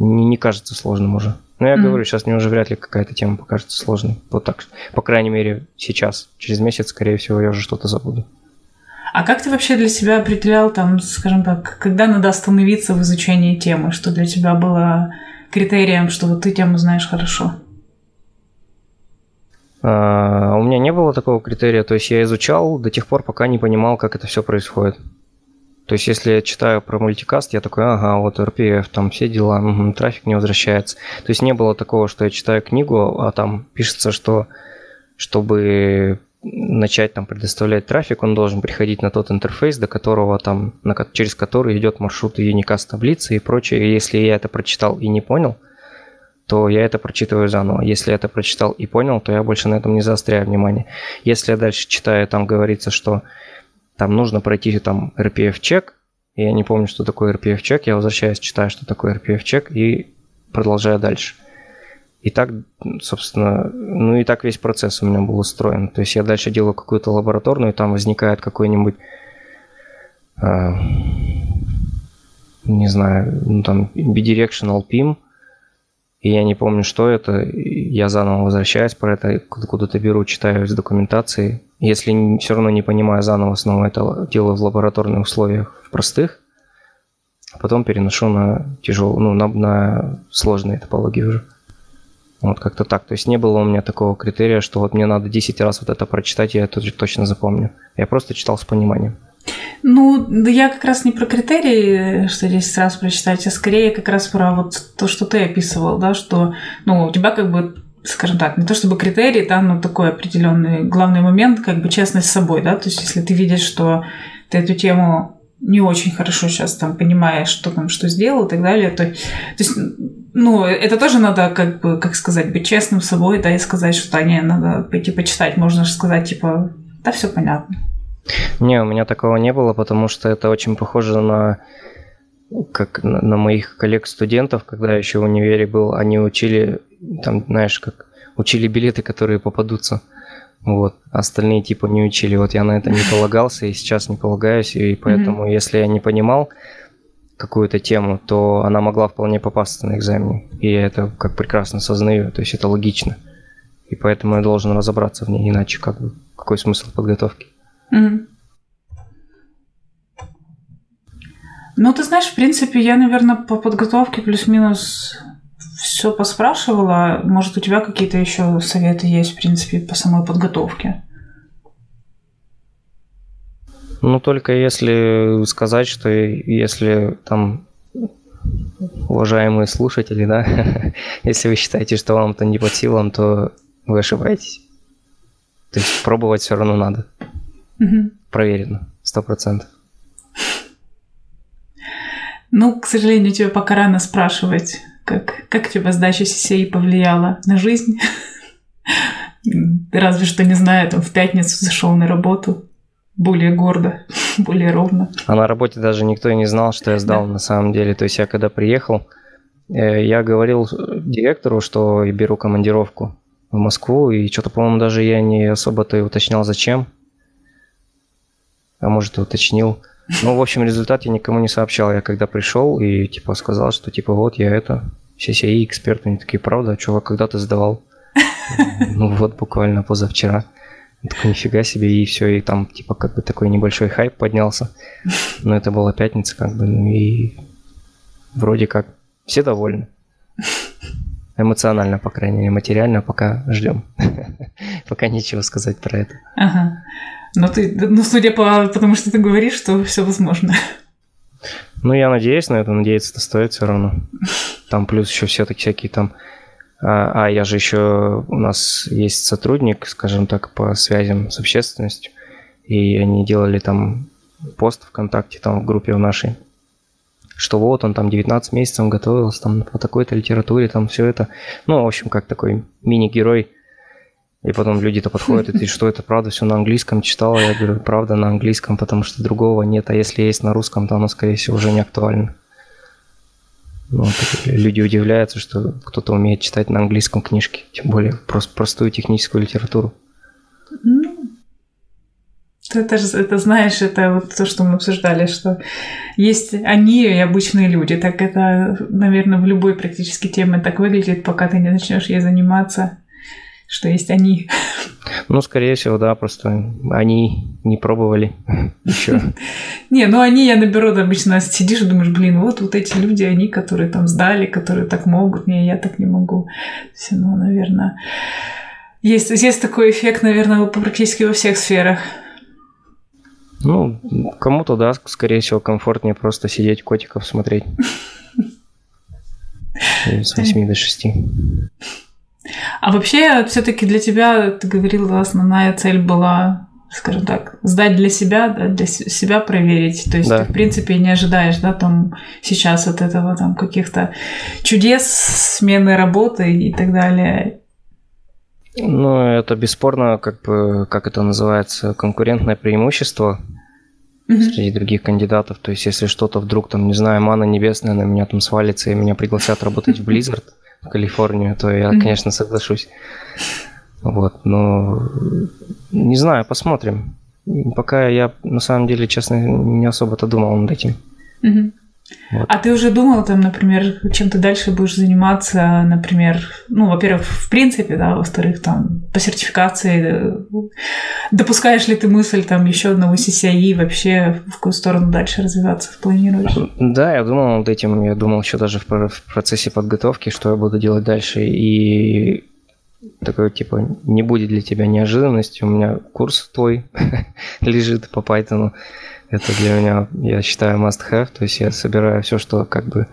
Не, не кажется сложным уже. Но я mm-hmm. говорю, сейчас мне уже вряд ли какая-то тема покажется сложной. Вот так. По крайней мере, сейчас. Через месяц, скорее всего, я уже что-то забуду. А как ты вообще для себя определял, там, скажем так, когда надо остановиться в изучении темы? Что для тебя было критерием, что вот ты тему знаешь хорошо? А, у меня не было такого критерия. То есть я изучал до тех пор, пока не понимал, как это все происходит. То есть, если я читаю про мультикаст, я такой, ага, вот RPF, там все дела, угу, трафик не возвращается. То есть, не было такого, что я читаю книгу, а там пишется, что чтобы начать там предоставлять трафик, он должен приходить на тот интерфейс, до которого там, на, через который идет маршрут Unicast таблицы и прочее. И если я это прочитал и не понял, то я это прочитываю заново. Если я это прочитал и понял, то я больше на этом не заостряю внимание. Если я дальше читаю, там говорится, что там нужно пройти там RPF-чек, я не помню, что такое RPF-чек, я возвращаюсь, читаю, что такое RPF-чек и продолжаю дальше. И так, собственно, ну и так весь процесс у меня был устроен. То есть я дальше делаю какую-то лабораторную, там возникает какой-нибудь, э, не знаю, ну там bidirectional PIM, и я не помню, что это. Я заново возвращаюсь про это, куда-то беру, читаю из документации. Если все равно не понимаю заново, снова это делаю в лабораторных условиях, в простых. Потом переношу на тяжелую, ну, на, на сложные топологии уже. Вот как-то так. То есть не было у меня такого критерия, что вот мне надо 10 раз вот это прочитать, я это точно запомню. Я просто читал с пониманием. Ну, я как раз не про критерии, что здесь сразу прочитать, а скорее как раз про вот то, что ты описывал, да, что, ну, у тебя как бы скажем так, не то чтобы критерий, да, но такой определенный главный момент, как бы честность с собой, да, то есть если ты видишь, что ты эту тему не очень хорошо сейчас там понимаешь, что там, что сделал и так далее, то, то есть, ну, это тоже надо, как бы, как сказать, быть честным с собой, да, и сказать, что, да, не, надо пойти почитать, можно же сказать, типа, да, все понятно. Не, у меня такого не было, потому что это очень похоже на как на, на моих коллег-студентов, когда я еще в универе был, они учили, там, знаешь, как учили билеты, которые попадутся. Вот. Остальные типа не учили. Вот я на это не полагался и сейчас не полагаюсь. И поэтому, mm-hmm. если я не понимал какую-то тему, то она могла вполне попасться на экзамене. И я это как прекрасно сознаю. То есть это логично. И поэтому я должен разобраться в ней, иначе как бы какой смысл подготовки. Mm-hmm. Ну, ты знаешь, в принципе, я, наверное, по подготовке плюс-минус все поспрашивала. Может, у тебя какие-то еще советы есть, в принципе, по самой подготовке? Ну, только если сказать, что если там уважаемые слушатели, да, если вы считаете, что вам это не по силам, то вы ошибаетесь. То есть пробовать все равно надо. Угу. Проверено, сто процентов. Ну, к сожалению, тебе пока рано спрашивать, как, как тебя сдача сесей повлияла на жизнь. Разве что, не знаю, там в пятницу зашел на работу более гордо, более ровно. А на работе даже никто и не знал, что я сдал да. на самом деле. То есть я когда приехал, э, я говорил директору, что беру командировку в Москву, и что-то, по-моему, даже я не особо-то и уточнял, зачем. А может, и уточнил. Ну, в общем, результат я никому не сообщал. Я когда пришел и, типа, сказал, что, типа, вот я это, CCI эксперты, они такие, правда, чувак, когда ты сдавал? Ну вот, буквально позавчера. Такой, нифига себе, и все, и там, типа, как бы такой небольшой хайп поднялся. Но это была пятница, как бы, ну и вроде как все довольны. Эмоционально, по крайней мере, материально пока ждем. пока нечего сказать про это. Ага. Но ты, ну, судя по потому, что ты говоришь, что все возможно. Ну, я надеюсь на это, надеяться-то стоит все равно. Там плюс еще все-таки всякие там... А, а я же еще... У нас есть сотрудник, скажем так, по связям с общественностью. И они делали там пост ВКонтакте, там в группе в нашей, что вот он там 19 месяцев готовился там по такой-то литературе, там все это. Ну, в общем, как такой мини-герой. И потом люди-то подходят, и ты что, это правда все на английском читала? Я говорю, правда на английском, потому что другого нет, а если есть на русском, то оно, скорее всего, уже не актуально. Ну, люди удивляются, что кто-то умеет читать на английском книжки, тем более просто простую техническую литературу. Ну, это, же, это знаешь, это вот то, что мы обсуждали, что есть они и обычные люди. Так это, наверное, в любой практически теме так выглядит, пока ты не начнешь ей заниматься, что есть они. Ну, скорее всего, да, просто они не пробовали еще. Не, ну они, я наберу, обычно сидишь и думаешь, блин, вот вот эти люди, они, которые там сдали, которые так могут, не, я так не могу. Все, ну, наверное, есть, есть такой эффект, наверное, практически во всех сферах. Ну, кому-то, да, скорее всего, комфортнее просто сидеть котиков смотреть. С 8 до 6. А вообще, все-таки для тебя, ты говорила, основная цель была, скажем так, сдать для себя, да, для себя проверить. То есть да. ты, в принципе, не ожидаешь, да, там сейчас от этого там каких-то чудес, смены работы и так далее. Ну, это бесспорно, как бы, как это называется, конкурентное преимущество mm-hmm. среди других кандидатов. То есть, если что-то вдруг, там, не знаю, мана небесная на меня там свалится, и меня пригласят работать в Blizzard, в Калифорнию, то я, mm-hmm. конечно, соглашусь. Вот, но не знаю, посмотрим. Пока я, на самом деле, честно, не особо-то думал над этим. Mm-hmm. Вот. А ты уже думал, там, например, чем ты дальше будешь заниматься, например, ну, во-первых, в принципе, да, во-вторых, там, по сертификации, допускаешь ли ты мысль, там, еще одного CCI, вообще, в какую сторону дальше развиваться планируешь? Да, я думал над этим, я думал еще даже в, процессе подготовки, что я буду делать дальше, и такой, типа, не будет для тебя неожиданностью, у меня курс твой лежит по Python, это для меня, я считаю, must-have. То есть я собираю все, что как бы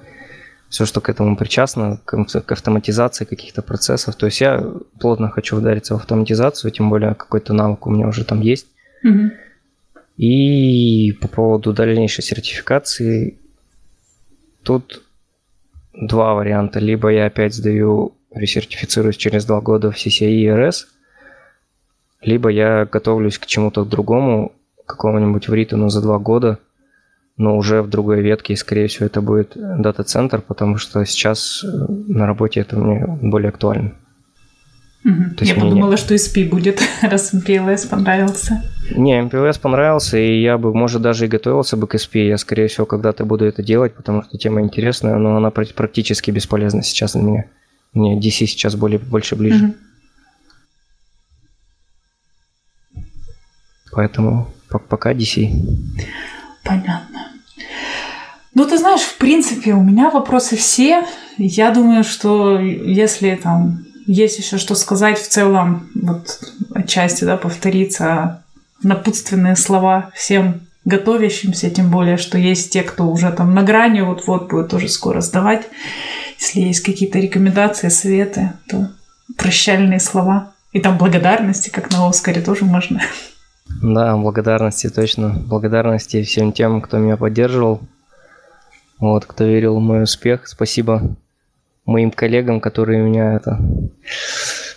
все, что к этому причастно, к, автоматизации каких-то процессов. То есть я плотно хочу удариться в автоматизацию, тем более какой-то навык у меня уже там есть. Mm-hmm. И по поводу дальнейшей сертификации, тут два варианта. Либо я опять сдаю, ресертифицируюсь через два года в CCI и RS, либо я готовлюсь к чему-то другому, какого-нибудь в Ритону за два года, но уже в другой ветке, и, скорее всего, это будет дата-центр, потому что сейчас э, на работе это мне более актуально. Угу. Я подумала, нет. что SP будет, раз MPLS понравился. Не, MPLS понравился, и я бы, может, даже и готовился бы к SP. Я, скорее всего, когда-то буду это делать, потому что тема интересная, но она практически бесполезна сейчас для меня. Мне DC сейчас более, больше ближе. Угу. Поэтому пока DC. Понятно. Ну, ты знаешь, в принципе, у меня вопросы все. Я думаю, что если там есть еще что сказать в целом, вот отчасти, да, повториться напутственные слова всем готовящимся, тем более, что есть те, кто уже там на грани, вот-вот будет тоже скоро сдавать. Если есть какие-то рекомендации, советы, то прощальные слова. И там благодарности, как на Оскаре, тоже можно. Да, благодарности точно. Благодарности всем тем, кто меня поддерживал. Вот, кто верил в мой успех. Спасибо моим коллегам, которые меня это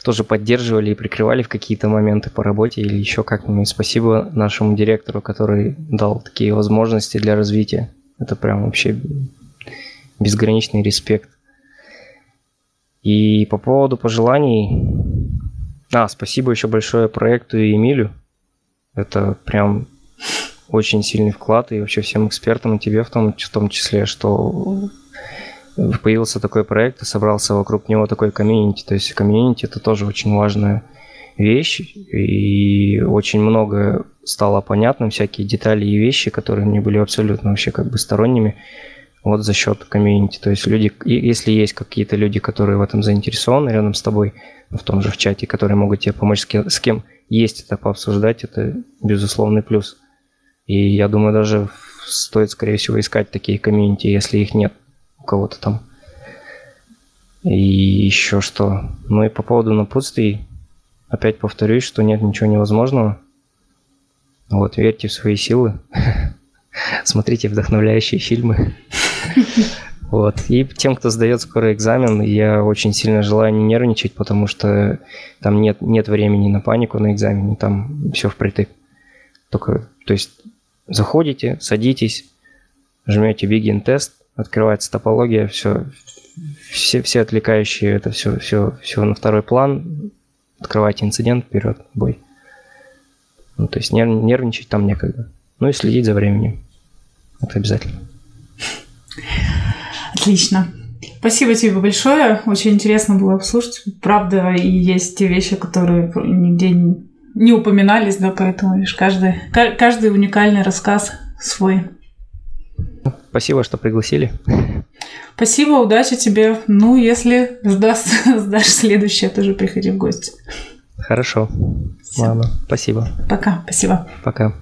тоже поддерживали и прикрывали в какие-то моменты по работе или еще как-нибудь. Спасибо нашему директору, который дал такие возможности для развития. Это прям вообще безграничный респект. И по поводу пожеланий... А, спасибо еще большое проекту и Эмилю, это прям очень сильный вклад, и вообще всем экспертам, и тебе в том, в том числе, что появился такой проект и собрался вокруг него такой комьюнити. То есть комьюнити это тоже очень важная вещь, и очень много стало понятным, всякие детали и вещи, которые мне были абсолютно вообще как бы сторонними, вот за счет комьюнити. То есть люди, если есть какие-то люди, которые в этом заинтересованы рядом с тобой, в том же в чате, которые могут тебе помочь, с кем есть это пообсуждать, это безусловный плюс. И я думаю, даже стоит, скорее всего, искать такие комьюнити, если их нет у кого-то там. И еще что. Ну и по поводу напутствий, опять повторюсь, что нет ничего невозможного. Вот, верьте в свои силы. Смотрите вдохновляющие фильмы. Вот. И тем, кто сдает скоро экзамен, я очень сильно желаю не нервничать, потому что там нет, нет времени на панику на экзамене, там все впритык. Только, то есть, заходите, садитесь, жмете Begin тест, открывается топология, все, все, все отвлекающие, это все, все, все на второй план, открывайте инцидент, вперед, бой. Ну, то есть нерв, нервничать там некогда. Ну и следить за временем. Это обязательно. Отлично. Спасибо тебе большое. Очень интересно было послушать. Правда, и есть те вещи, которые нигде не упоминались, да, поэтому видишь, каждый, каждый уникальный рассказ свой. Спасибо, что пригласили. Спасибо, удачи тебе. Ну, если сдашь, сдашь следующее, тоже приходи в гости. Хорошо. Все. Ладно, спасибо. Пока, спасибо. Пока.